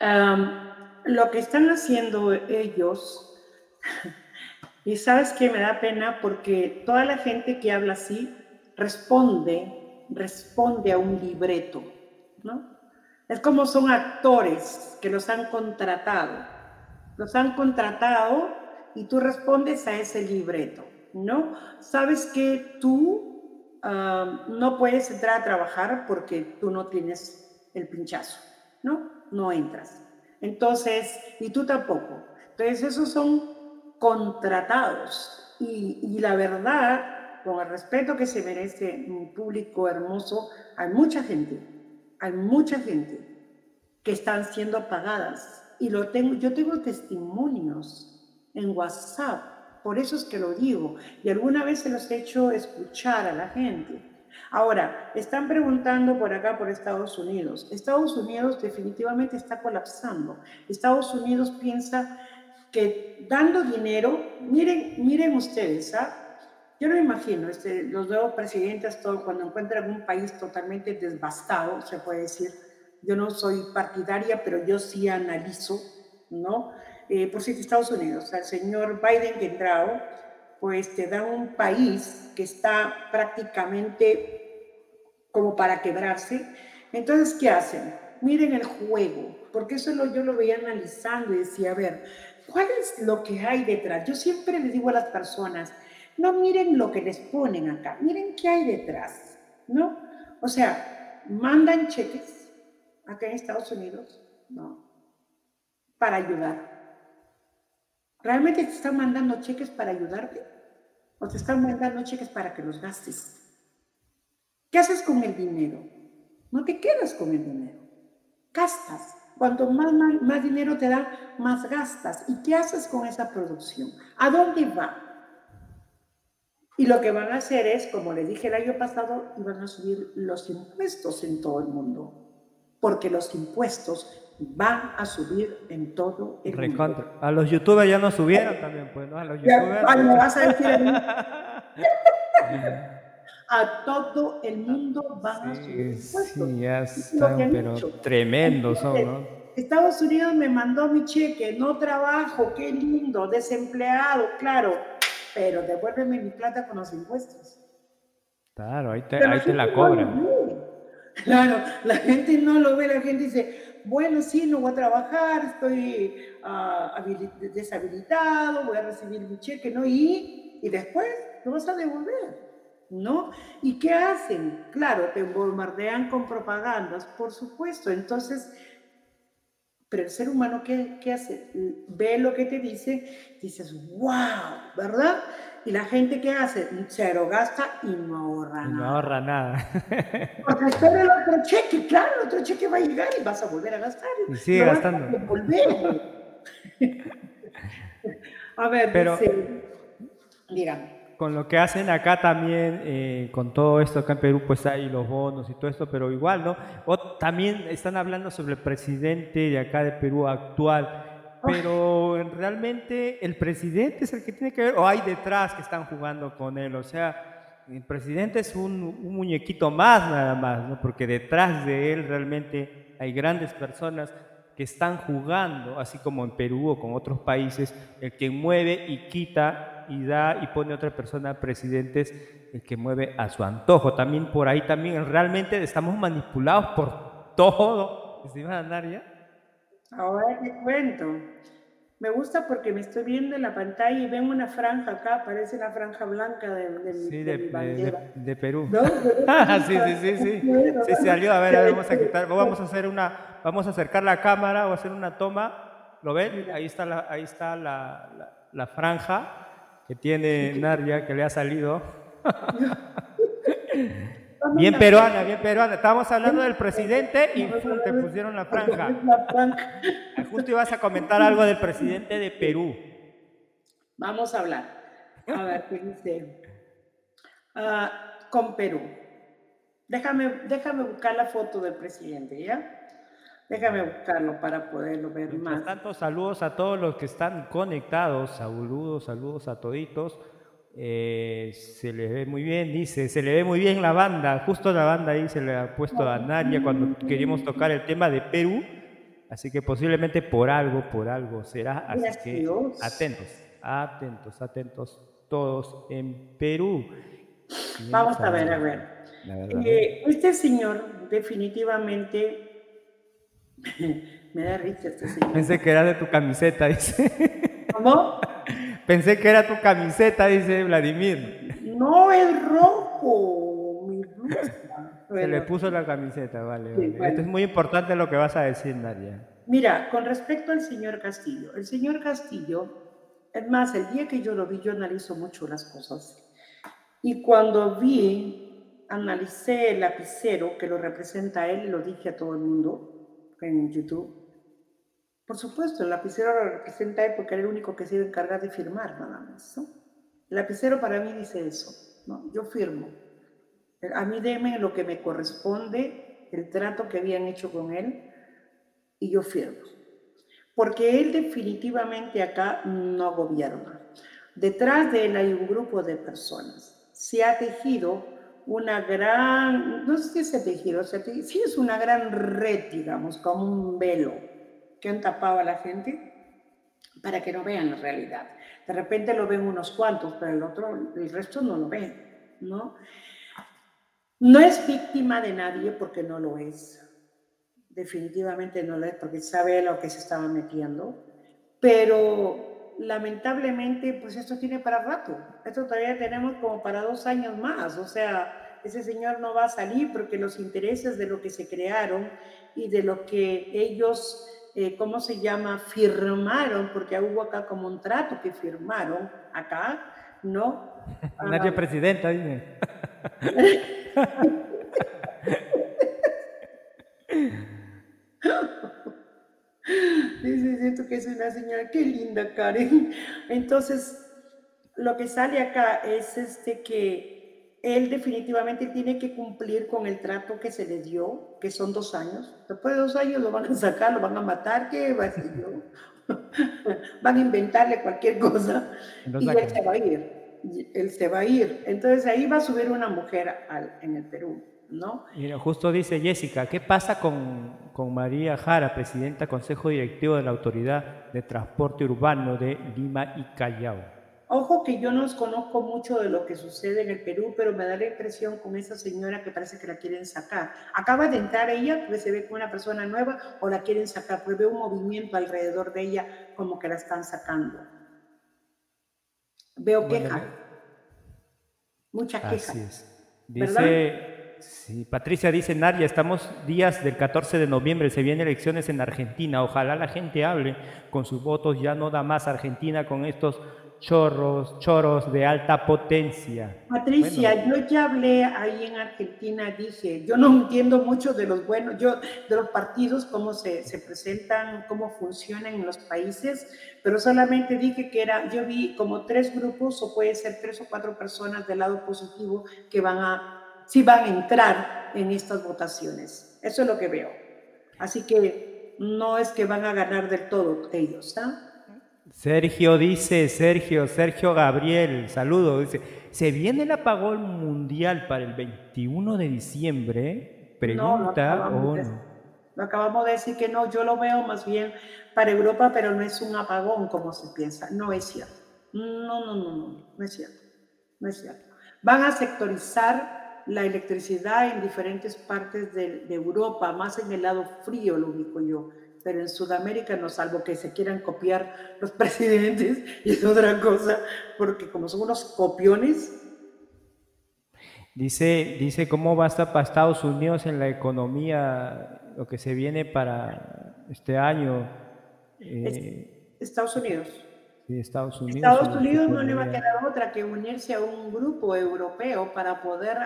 Lo que están haciendo ellos, y sabes que me da pena porque toda la gente que habla así responde, responde a un libreto, ¿no? Es como son actores que los han contratado. Los han contratado y tú respondes a ese libreto, ¿no? Sabes que tú no puedes entrar a trabajar porque tú no tienes el pinchazo, ¿no? No entras. Entonces, y tú tampoco. Entonces, esos son contratados. Y, la verdad, con el respeto que se merece un público hermoso, hay mucha gente, hay mucha gente que están siendo pagadas. Y lo tengo, yo tengo testimonios en WhatsApp, por eso es que lo digo. Y alguna vez se los he hecho escuchar a la gente. Ahora, están preguntando por acá, por Estados Unidos. Estados Unidos definitivamente está colapsando. Estados Unidos piensa que dando dinero, miren, miren ustedes, ¿ah? Yo no imagino, este, los nuevos presidentes, cuando encuentran un país totalmente devastado, se puede decir, yo no soy partidaria, pero yo sí analizo, ¿no? Eh, por si Estados Unidos, al señor Biden que entrado, pues te da un país que está prácticamente como para quebrarse. Entonces, ¿qué hacen? Miren el juego, porque eso lo, yo lo veía analizando y decía, a ver, ¿cuál es lo que hay detrás? Yo siempre les digo a las personas, no miren lo que les ponen acá, miren qué hay detrás, ¿no? O sea, mandan cheques acá en Estados Unidos, ¿no? Para ayudar. ¿Realmente te están mandando cheques para ayudarte? o te están mandando cheques para que los gastes. ¿Qué haces con el dinero? No te quedas con el dinero, gastas. Cuanto más, más, dinero te da, más gastas. ¿Y qué haces con esa producción? ¿A dónde va? Y lo que van a hacer es, como le dije el año pasado, van a subir los impuestos en todo el mundo. Porque los impuestos van a subir en todo el mundo. A los youtubers ya no subieron también, pues, ¿no? A los youtubers. Ya, me vas a decir a todo el mundo van a subir Sí, ya están, pero tremendos son, ¿no? Estados Unidos me mandó mi cheque, no trabajo, qué lindo, desempleado, claro, pero devuélveme mi plata con los impuestos. Claro, ahí te, ahí te la cobran. Claro, la gente no lo ve, la gente dice, bueno, sí, no voy a trabajar, estoy uh, deshabilitado, voy a recibir mi cheque, ¿no? Y, y después lo vas a devolver, ¿no? ¿Y qué hacen? Claro, te bombardean con propagandas, por supuesto. Entonces, pero el ser humano, ¿qué, qué hace? Ve lo que te dice, dices, wow, ¿verdad? Y la gente que hace, se lo gasta y no ahorra nada. No ahorra nada. Porque espera el otro cheque, claro, el otro cheque va a llegar y vas a volver a gastar. Y sigue gastando. A, volver. a ver, Pero, dice, dígame. Con lo que hacen acá también, eh, con todo esto acá en Perú, pues hay los bonos y todo esto, pero igual, ¿no? O también están hablando sobre el presidente de acá de Perú actual pero realmente el presidente es el que tiene que ver, o hay detrás que están jugando con él, o sea, el presidente es un, muñequito más nada más, ¿no? porque detrás de él realmente hay grandes personas que están jugando, así como en Perú o con otros países, el que mueve y quita y da y pone otra persona presidentes, el que mueve a su antojo. También por ahí también realmente estamos manipulados por todo. ¿Se van a andar ya? Ahora te cuento. Me gusta porque me estoy viendo en la pantalla y ven una franja acá, parece la franja blanca de, de, sí, de, de, de Perú. ¿No? sí, sí, sí, sí. Sí, salió. A ver, a ver, vamos a quitar, vamos a hacer una, vamos a acercar la cámara o hacer una toma. ¿Lo ven? Ahí está la, ahí está la, la, la franja que tiene Nadia, que le ha salido. Bien peruana, bien peruana. Estábamos hablando del presidente y te pusieron la franja. Justo ibas a comentar algo del presidente de Perú. Vamos a hablar. A ver, ¿qué dice? Ah, con Perú. Déjame, déjame buscar la foto del presidente, ¿ya? Déjame buscarlo para poderlo ver Mientras más. tanto, saludos a todos los que están conectados. Saludos, saludos a toditos. Eh, se le ve muy bien, dice, se le ve muy bien la banda. Justo la banda ahí se le ha puesto a Nadia cuando queríamos tocar el tema de Perú. Así que posiblemente por algo, por algo será. Así que atentos, atentos, atentos todos en Perú. Vamos a ver, a ver. Eh, este señor definitivamente me da risa este señor. Pensé que era de tu camiseta, dice. ¿Cómo? Pensé que era tu camiseta, dice Vladimir. No, es rojo, mi Se le puso la camiseta, vale. Esto es muy importante lo que vas a decir, Nadia. Mira, con respecto al señor Castillo, el señor Castillo, es más, el día que yo lo vi, yo analizo mucho las cosas. Y cuando vi, analicé el lapicero que lo representa a él, lo dije a todo el mundo, en YouTube. Por supuesto, el lapicero representa él porque era el único que se iba a encargar de firmar nada más. El lapicero para mí dice eso, ¿no? yo firmo. A mí deme lo que me corresponde, el trato que habían hecho con él, y yo firmo. Porque él definitivamente acá no gobierna. Detrás de él hay un grupo de personas. Se ha tejido una gran, no sé si es tejido, o sea, sí es una gran red, digamos, como un velo que han tapado a la gente para que no vean la realidad. De repente lo ven unos cuantos, pero el otro, el resto no lo ven, ¿no? No es víctima de nadie porque no lo es. Definitivamente no lo es porque sabe lo que se estaba metiendo, pero lamentablemente, pues esto tiene para rato. Esto todavía tenemos como para dos años más. O sea, ese señor no va a salir porque los intereses de lo que se crearon y de lo que ellos, eh, ¿cómo se llama? Firmaron, porque hubo acá como un trato que firmaron acá, ¿no? Nadie ah, presidenta, dime. Dice, siento que es una señora, qué linda Karen. Entonces, lo que sale acá es este que él definitivamente tiene que cumplir con el trato que se le dio, que son dos años. Después de dos años lo van a sacar, lo van a matar, ¿qué va a yo? van a inventarle cualquier cosa y él se va a ir. Él se va a ir. Entonces ahí va a subir una mujer al, en el Perú. ¿no? Mira, justo dice Jessica, ¿qué pasa con, con, María Jara, presidenta Consejo Directivo de la Autoridad de Transporte Urbano de Lima y Callao? Ojo que yo no conozco mucho de lo que sucede en el Perú, pero me da la impresión con esa señora que parece que la quieren sacar. Acaba de entrar ella, pues se ve como una persona nueva, o la quieren sacar, pues veo un movimiento alrededor de ella como que la están sacando. Veo quejas. Muchas quejas. Así es. Dice, Sí, Patricia dice, Nadia, estamos días del 14 de noviembre, se vienen elecciones en Argentina, ojalá la gente hable con sus votos, ya no da más Argentina con estos chorros, choros de alta potencia. Patricia, yo ya hablé ahí en Argentina, dije, yo no entiendo mucho de los buenos, yo de los partidos, cómo se, se presentan, cómo funcionan en los países, pero solamente dije que era, yo vi como tres grupos o puede ser tres o cuatro personas del lado positivo que van a si van a entrar en estas votaciones. Eso es lo que veo. Así que no es que van a ganar del todo ellos. ¿ah? Sergio dice, Sergio, Sergio Gabriel, saludo, dice, ¿se viene el apagón mundial para el 21 de diciembre? Pregunta no, lo acabamos de decir que no, yo lo veo más bien para Europa, pero no es un apagón como se piensa, no es cierto. No, no, no, no, no es cierto, no es cierto. Van a sectorizar la electricidad en diferentes partes de, Europa, más en el lado frío lo ubico yo, pero en Sudamérica no, salvo que se quieran copiar los presidentes, y es otra cosa, porque como son unos copiones. Dice, dice cómo va a estar para Estados Unidos en la economía, lo que se viene para este año. Eh, Estados Unidos. Estados Unidos. Estados Unidos no le va a quedar otra que unirse a un grupo europeo para poder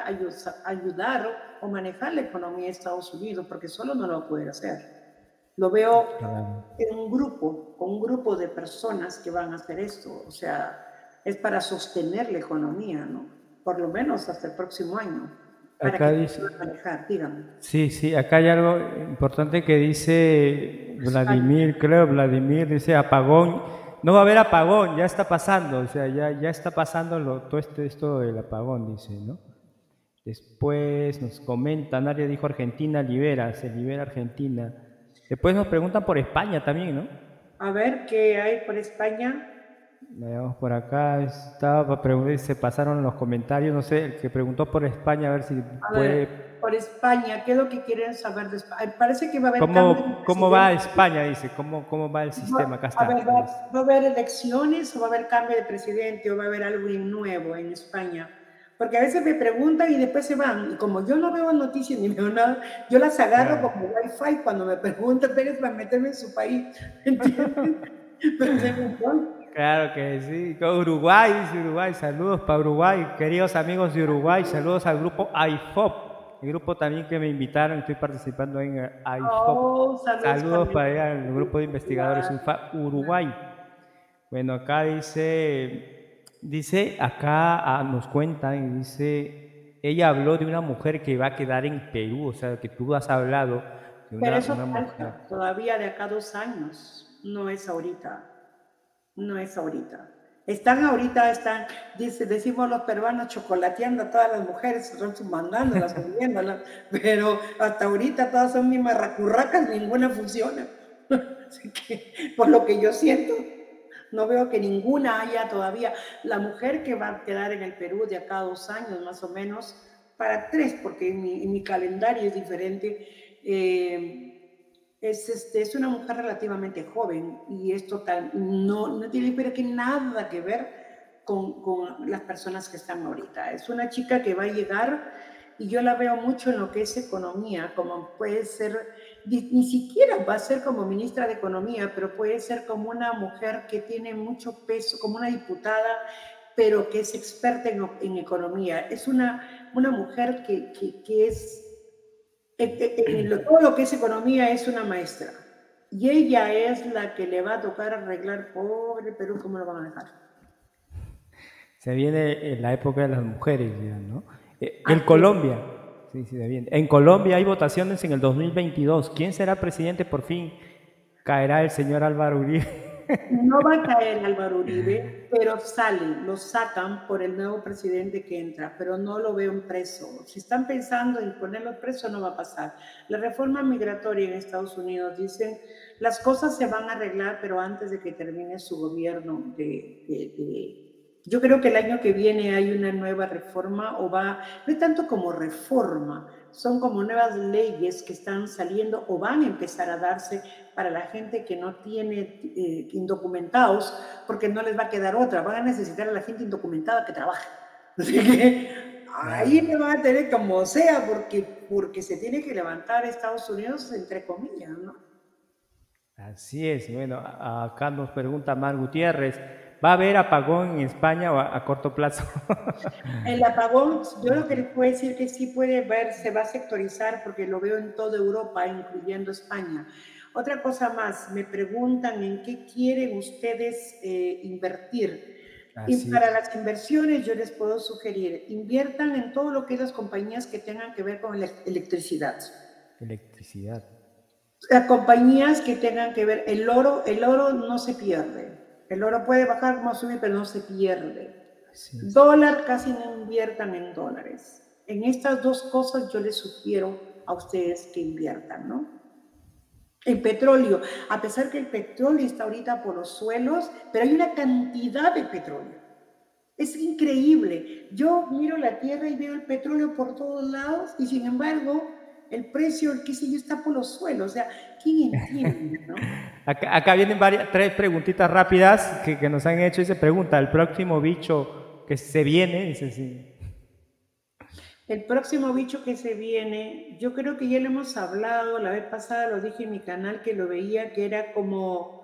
ayudar o manejar la economía de Estados Unidos, porque solo no lo puede hacer. Lo veo en un grupo, con un grupo de personas que van a hacer esto. O sea, es para sostener la economía, ¿no? Por lo menos hasta el próximo año. Para acá dice, manejar, dígame. Sí, sí, acá hay algo importante que dice Vladimir, creo, Vladimir dice apagón. No va a haber apagón, ya está pasando, o sea, ya, ya está pasando lo, todo esto, esto del apagón, dice, ¿no? Después nos comenta, nadie dijo Argentina libera, se libera Argentina. Después nos preguntan por España también, ¿no? A ver, ¿qué hay por España? Veamos por acá, estaba se pasaron los comentarios, no sé, el que preguntó por España, a ver si puede... por España, ¿qué es lo que quieren saber de España? Parece que va a haber... ¿Cómo, ¿cómo va España? Dice, ¿cómo, cómo va el sistema? Acá está. A ver, va, a haber elecciones o va a haber cambio de presidente o va a haber algo nuevo en España? Porque a veces me preguntan y después se van. Y como yo no veo noticias ni veo nada, yo las agarro como wifi cuando me preguntan, pero para meterme en su país. ¿Entiendes? Claro que sí. Uruguay, dice Uruguay. Saludos para Uruguay. Queridos amigos de Uruguay, saludos al grupo IFOP. El grupo también que me invitaron, estoy participando en IFOP. Oh, saludos, para el grupo de investigadores UFA Uruguay. Bueno, acá dice, dice, acá ah, nos cuentan y dice, ella habló de una mujer que va a quedar en Perú, o sea, que tú has hablado de una, Pero eso una todavía de acá dos años, no es ahorita no es ahorita. Están ahorita, están, dice, decimos los peruanos, chocolateando a todas las mujeres, mandándolas, subiéndolas, pero hasta ahorita todas son mis marracurracas, ninguna funciona. Así que, por lo que yo siento, no veo que ninguna haya todavía. La mujer que va a quedar en el Perú de acá a dos años, más o menos, para tres, porque mi, calendario es diferente, eh, es, este, es una mujer relativamente joven y es total, no, no tiene pero que nada que ver con, con, las personas que están ahorita. Es una chica que va a llegar y yo la veo mucho en lo que es economía, como puede ser, ni, siquiera va a ser como ministra de Economía, pero puede ser como una mujer que tiene mucho peso, como una diputada, pero que es experta en, en economía. Es una, una mujer que, que, que es todo lo que es economía es una maestra. Y ella es la que le va a tocar arreglar, pobre Perú, ¿cómo lo van a dejar? Se viene en la época de las mujeres, ¿no? Eh, en Colombia, sí, se viene. En Colombia hay votaciones en el 2022. ¿Quién será presidente por fin? ¿Caerá el señor Álvaro Uribe? No va a caer Álvaro Uribe, pero sale, lo sacan por el nuevo presidente que entra, pero no lo veo en preso. Si están pensando en ponerlo preso, no va a pasar. La reforma migratoria en Estados Unidos dicen, las cosas se van a arreglar, pero antes de que termine su gobierno de, yo creo que el año que viene hay una nueva reforma o va, no es tanto como reforma, son como nuevas leyes que están saliendo o van a empezar a darse para la gente que no tiene eh, indocumentados, porque no les va a quedar otra, van a necesitar a la gente indocumentada que trabaje. Así que ahí le van a tener como sea, porque, porque se tiene que levantar Estados Unidos, entre comillas, ¿no? Así es, bueno, acá nos pregunta Mar Gutiérrez, ¿Va a haber apagón en España o a, corto plazo? El apagón, yo lo que les puedo decir que sí puede ver, se va a sectorizar porque lo veo en toda Europa, incluyendo España. Otra cosa más, me preguntan en qué quieren ustedes eh, invertir. y para las inversiones yo les puedo sugerir, inviertan en todo lo que es las compañías que tengan que ver con la electricidad. Electricidad. Las compañías que tengan que ver, el oro, el oro no se pierde. El oro puede bajar como subir, pero no se pierde. Dólar, casi no inviertan en dólares. En estas dos cosas yo les sugiero a ustedes que inviertan, ¿no? El petróleo, a pesar que el petróleo está ahorita por los suelos, pero hay una cantidad de petróleo. Es increíble. Yo miro la tierra y veo el petróleo por todos lados y sin embargo el precio, el qué sé yo, está por los suelos. O sea, ¿quién entiende? No? Acá, vienen varias, tres preguntitas rápidas que, que, nos han hecho. Dice, pregunta, ¿el próximo bicho que se viene? Dice, sí. El próximo bicho que se viene, yo creo que ya lo hemos hablado, la vez pasada lo dije en mi canal que lo veía, que era como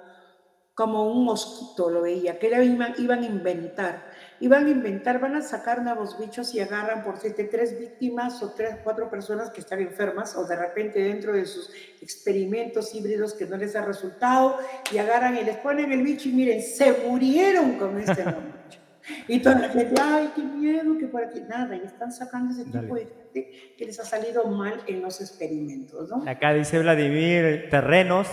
como un mosquito, lo veía, que iban, iban a inventar. Iban a inventar, van a sacar nuevos bichos y agarran por siete, tres víctimas o tres, cuatro personas que están enfermas o de repente dentro de sus experimentos híbridos que no les ha resultado y agarran y les ponen el bicho y miren, se murieron con este nombre. Y toda la gente, ay, qué miedo, que por aquí, nada, y están sacando ese tipo de gente que les ha salido mal en los experimentos, ¿no? Acá dice Vladimir, terrenos,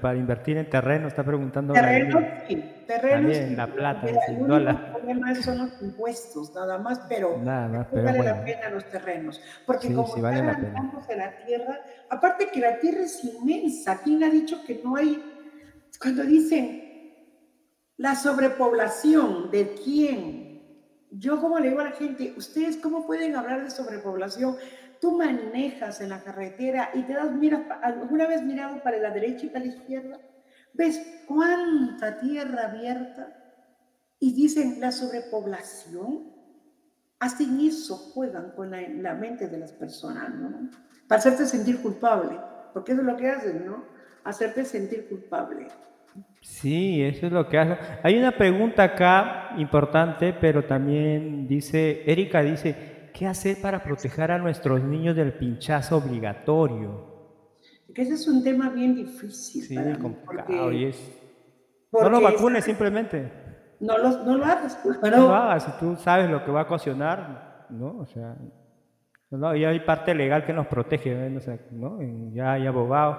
para invertir en terrenos, está preguntando. Terrenos, sí, terrenos. También, la plata, el único problema son los impuestos, nada más, pero, nada más, pero vale bueno. la pena los terrenos, porque Sí, como sí, vale están de la tierra, aparte que la tierra es inmensa, ¿quién ha dicho que no hay, cuando dicen la sobrepoblación, ¿de quién? Yo como le digo a la gente, ¿ustedes cómo pueden hablar de sobrepoblación? Tú manejas en la carretera y te das, mira, ¿alguna vez mirado para la derecha y para la izquierda? ¿Ves cuánta tierra abierta? Y dicen la sobrepoblación. Hacen eso, juegan con la, la mente de las personas, ¿no? Para hacerte sentir culpable, porque eso es lo que hacen, ¿no? Hacerte sentir culpable. Sí, eso es lo que hace. Hay una pregunta acá importante, pero también dice, Erika dice, ¿qué hacer para proteger a nuestros niños del pinchazo obligatorio? Que ese es un tema bien difícil. Sí, para mí, complicado. porque- y es- no lo es- vacunes simplemente. No lo, no lo hagas. pues, No pero- lo hagas, si tú sabes lo que va a ocasionar, ¿no? O sea, no, y hay parte legal que nos protege, ¿no? O sea, ¿no? Y Ya hay abogados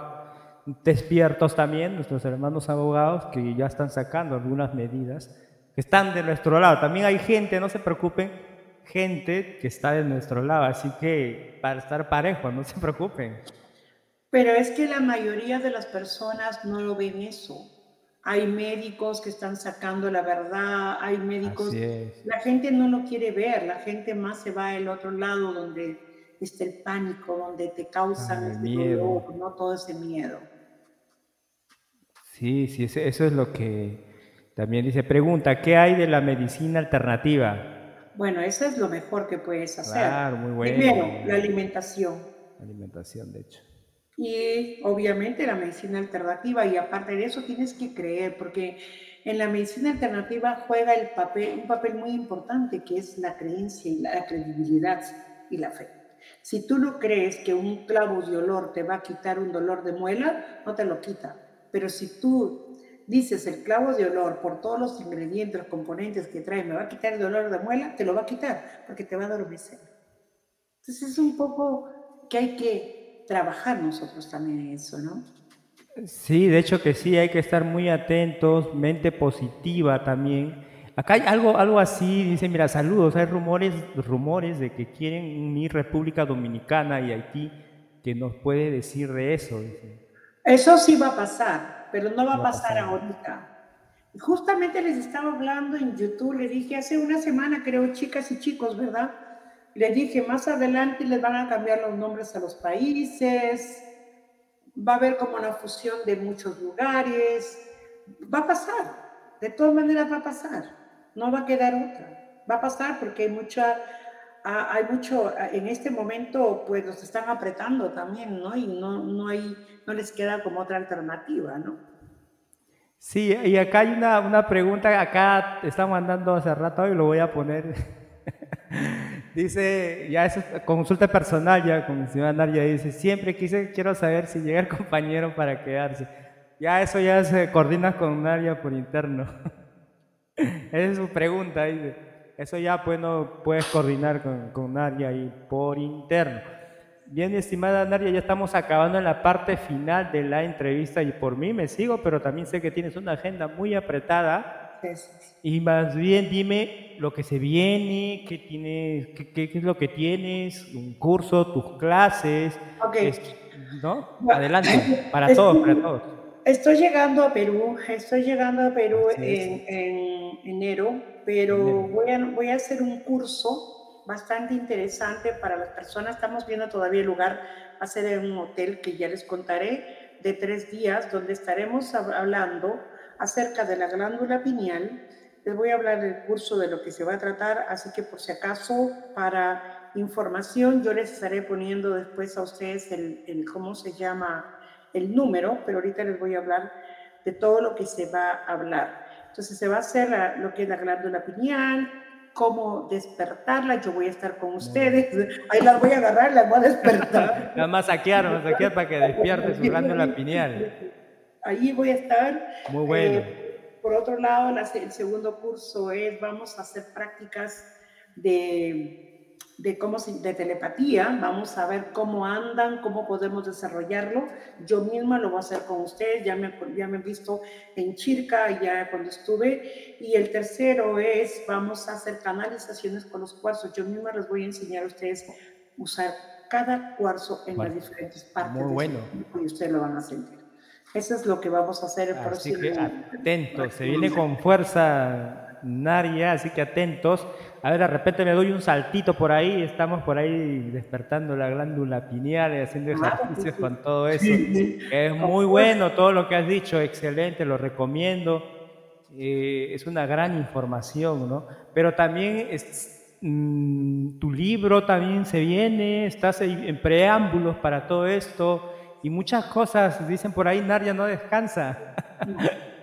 despiertos también, nuestros hermanos abogados, que ya están sacando algunas medidas, que están de nuestro lado. También hay gente, no se preocupen, gente que está de nuestro lado, así que para estar parejos, no se preocupen. Pero es que la mayoría de las personas no lo ven eso. Hay médicos que están sacando la verdad, hay médicos... La gente no lo quiere ver, la gente más se va al otro lado donde está el pánico, donde te causan Ah, el este dolor, ¿no? Todo ese miedo. Sí, sí, eso, es lo que también dice. Pregunta, ¿qué hay de la medicina alternativa? Bueno, eso es lo mejor que puedes hacer. Claro, muy bueno. Primero, la alimentación. Alimentación, de hecho. Y obviamente la medicina alternativa, y aparte de eso tienes que creer, porque en la medicina alternativa juega el papel, un papel muy importante que es la creencia y la, la credibilidad y la fe. Si tú no crees que un clavo de olor te va a quitar un dolor de muela, no te lo quita. Pero si tú dices el clavo de olor por todos los ingredientes, los componentes que trae, me va a quitar el dolor de muela, te lo va a quitar porque te va a adormecer. Entonces es un poco que hay que trabajar nosotros también en eso, ¿no? Sí, de hecho que sí, hay que estar muy atentos, mente positiva también. Acá hay algo, algo así, dice, mira, saludos, hay rumores, rumores de que quieren unir República Dominicana y Haití, que nos puede decir de eso. dice. Eso sí va a pasar, pero no va a Va a pasar pasar. ahorita. Justamente les estaba hablando en YouTube, le dije hace una semana, creo, chicas y chicos, ¿verdad? Les dije, más adelante les van a cambiar los nombres a los países, va a haber como una fusión de muchos lugares, va a pasar, de todas maneras va a pasar, no va a quedar otra, va a pasar porque hay mucha, hay mucho, en este momento pues los están apretando también, ¿no? Y no, no hay, no les queda como otra alternativa, ¿no? Sí, y acá hay una, una pregunta, acá está mandando hace rato y lo voy a poner. dice, ya es consulta personal ya con mi señora Nadia, dice, siempre quise, quiero saber si llega el compañero para quedarse. Ya eso ya se coordina con Nadia por interno. Esa es su pregunta, dice. Eso ya pues no puedes coordinar con, con Nadia ahí por interno. Bien, estimada Nadia, ya estamos acabando en la parte final de la entrevista y por mí me sigo, pero también sé que tienes una agenda muy apretada y más bien dime lo que se viene, qué, tienes, qué, qué- qué es lo que tienes, un curso, tus clases, Ok. es- ¿no? Adelante, para todos, para todos. Estoy llegando a Perú, estoy llegando a Perú en, en enero, pero Enero. voy a, voy a hacer un curso bastante interesante para las personas. Estamos viendo todavía el lugar, va a ser en un hotel que ya les contaré, de tres días, donde estaremos hab- hablando acerca de la glándula pineal. Les voy a hablar del curso de lo que se va a tratar, así que por si acaso, para información, yo les estaré poniendo después a ustedes el, el cómo se llama el número, pero ahorita les voy a hablar de todo lo que se va a hablar. Entonces se va a hacer lo que es la glándula pineal, cómo despertarla. Yo voy a estar con ustedes. Ahí las voy a agarrar, las voy a despertar. La masaquear, masaquear para que despierte su glándula pineal. Ahí voy a estar. Muy bueno. Eh, por otro lado, el segundo curso es, vamos a hacer prácticas de de, cómo, de telepatía, vamos a ver cómo andan, cómo podemos desarrollarlo. Yo misma lo voy a hacer con ustedes, ya me, ya me han visto en Chirca, ya cuando estuve. Y el tercero es, vamos a hacer canalizaciones con los cuarzos. Yo misma les voy a enseñar a ustedes usar cada cuarzo en las diferentes partes muy bueno. y ustedes lo van a sentir. Eso es lo que vamos a hacer. Así que atentos, se viene con fuerza Naria, así que atentos. A ver, de repente me doy un saltito por ahí, estamos por ahí despertando la glándula pineal y haciendo ejercicios con todo eso. Es muy bueno todo lo que has dicho, excelente, lo recomiendo. Eh, es una gran información, ¿no? Pero también es, mm, tu libro también se viene, estás en preámbulos para todo esto y muchas cosas, dicen por ahí, Naria no descansa.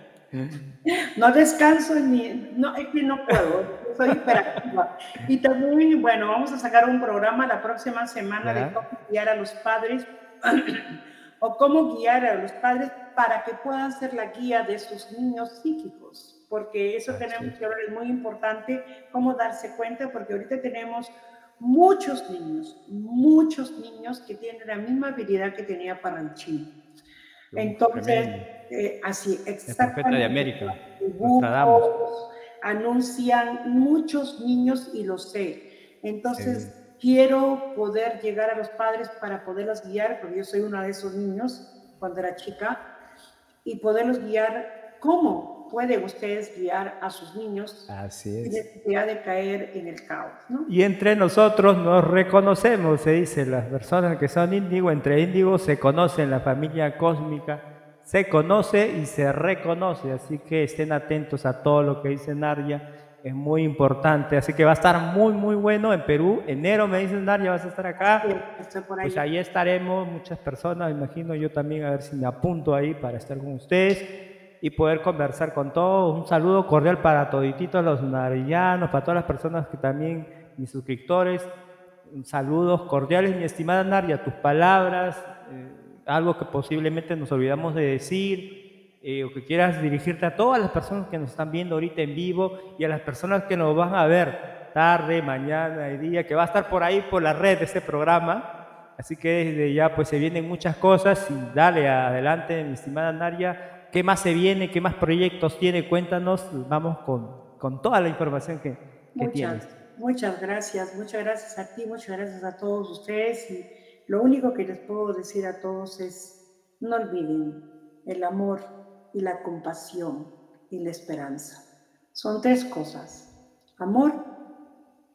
No descanso ni, no, es que no puedo, soy hiperactiva. Y también, bueno, vamos a sacar un programa la próxima semana de cómo guiar a los padres o cómo guiar a los padres para que puedan ser la guía de sus niños psíquicos, porque eso tenemos que hablar, es muy importante, cómo darse cuenta, porque ahorita tenemos muchos niños, muchos niños que tienen la misma habilidad que tenía Paranchín. Entonces, eh, así, exactamente. de América. Anuncian muchos niños y lo sé. Entonces, quiero poder llegar a los padres para poderlos guiar, porque yo soy una de esos niños cuando era chica, y poderlos guiar cómo pueden ustedes guiar a sus niños Así sin necesidad de caer en el caos. ¿no? Y entre nosotros nos reconocemos, se dice, las personas que son índigo, entre índigos se conocen, la familia cósmica se conoce y se reconoce, así que estén atentos a todo lo que dice Nadia, es muy importante, así que va a estar muy, muy bueno en Perú, enero me dice Nadia, vas a estar acá, sí, por ahí. pues ahí estaremos, muchas personas, imagino yo también, a ver si me apunto ahí para estar con ustedes y poder conversar con todos. Un saludo cordial para todititos los narillanos, para todas las personas que también, mis suscriptores. Saludos cordiales, mi estimada Naria, tus palabras, algo que posiblemente nos olvidamos de decir, eh, o que quieras dirigirte a todas las personas que nos están viendo ahorita en vivo y a las personas que nos van a ver tarde, mañana y día, que va a estar por ahí por la red de este programa. Así que desde ya pues se vienen muchas cosas y dale adelante, mi estimada Naria ¿Qué más se viene? ¿Qué más proyectos tiene? Cuéntanos, vamos con, con toda la información que, que muchas, tienes. Muchas gracias, muchas gracias a ti, muchas gracias a todos ustedes. Y lo único que les puedo decir a todos es, no olviden el amor y la compasión y la esperanza. Son tres cosas, amor,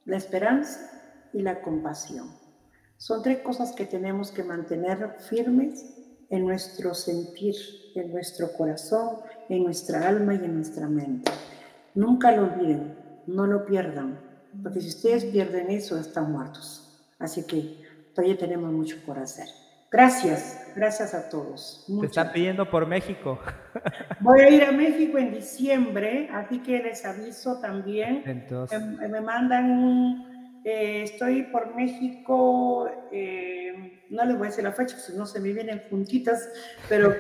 la esperanza y la compasión. Son tres cosas que tenemos que mantener firmes en nuestro sentir, en nuestro corazón, en nuestra alma y en nuestra mente. Nunca lo olviden, no lo pierdan, porque si ustedes pierden eso, están muertos. Así que todavía tenemos mucho por hacer. Gracias, gracias a todos. Te están pidiendo por México. Voy a ir a México en diciembre, así que les aviso también. Entonces. Me, me mandan un eh, estoy por México, eh, no les voy a decir la fecha, no se me vienen juntitas, pero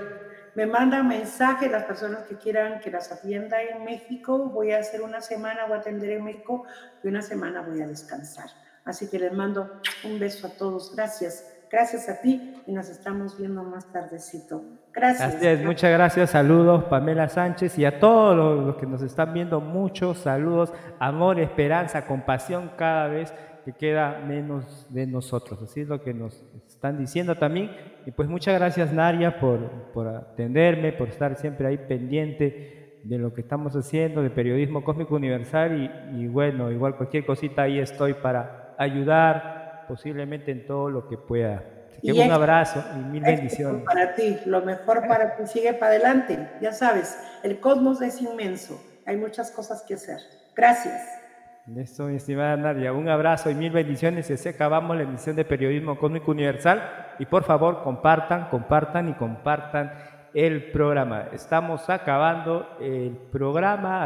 me mandan mensajes las personas que quieran que las atienda en México. Voy a hacer una semana, voy a atender en México y una semana voy a descansar. Así que les mando un beso a todos. Gracias. Gracias a ti y nos estamos viendo más tardecito. Gracias. muchas gracias. Saludos, Pamela Sánchez, y a todos los, que nos están viendo, muchos saludos, amor, esperanza, compasión cada vez que queda menos de nosotros. Así es lo que nos están diciendo también. Y pues muchas gracias, Naria, por, por atenderme, por estar siempre ahí pendiente de lo que estamos haciendo, de periodismo cósmico universal. Y, y bueno, igual cualquier cosita ahí estoy para ayudar, posiblemente en todo lo que pueda un abrazo y mil bendiciones. Para ti, lo mejor para ti, sigue para adelante. Ya sabes, el cosmos es inmenso, hay muchas cosas que hacer. Gracias. Eso, mi estimada Nadia, un abrazo y mil bendiciones. Y así acabamos la emisión de Periodismo Cósmico Universal. Y por favor, compartan, compartan y compartan el programa. Estamos acabando el programa.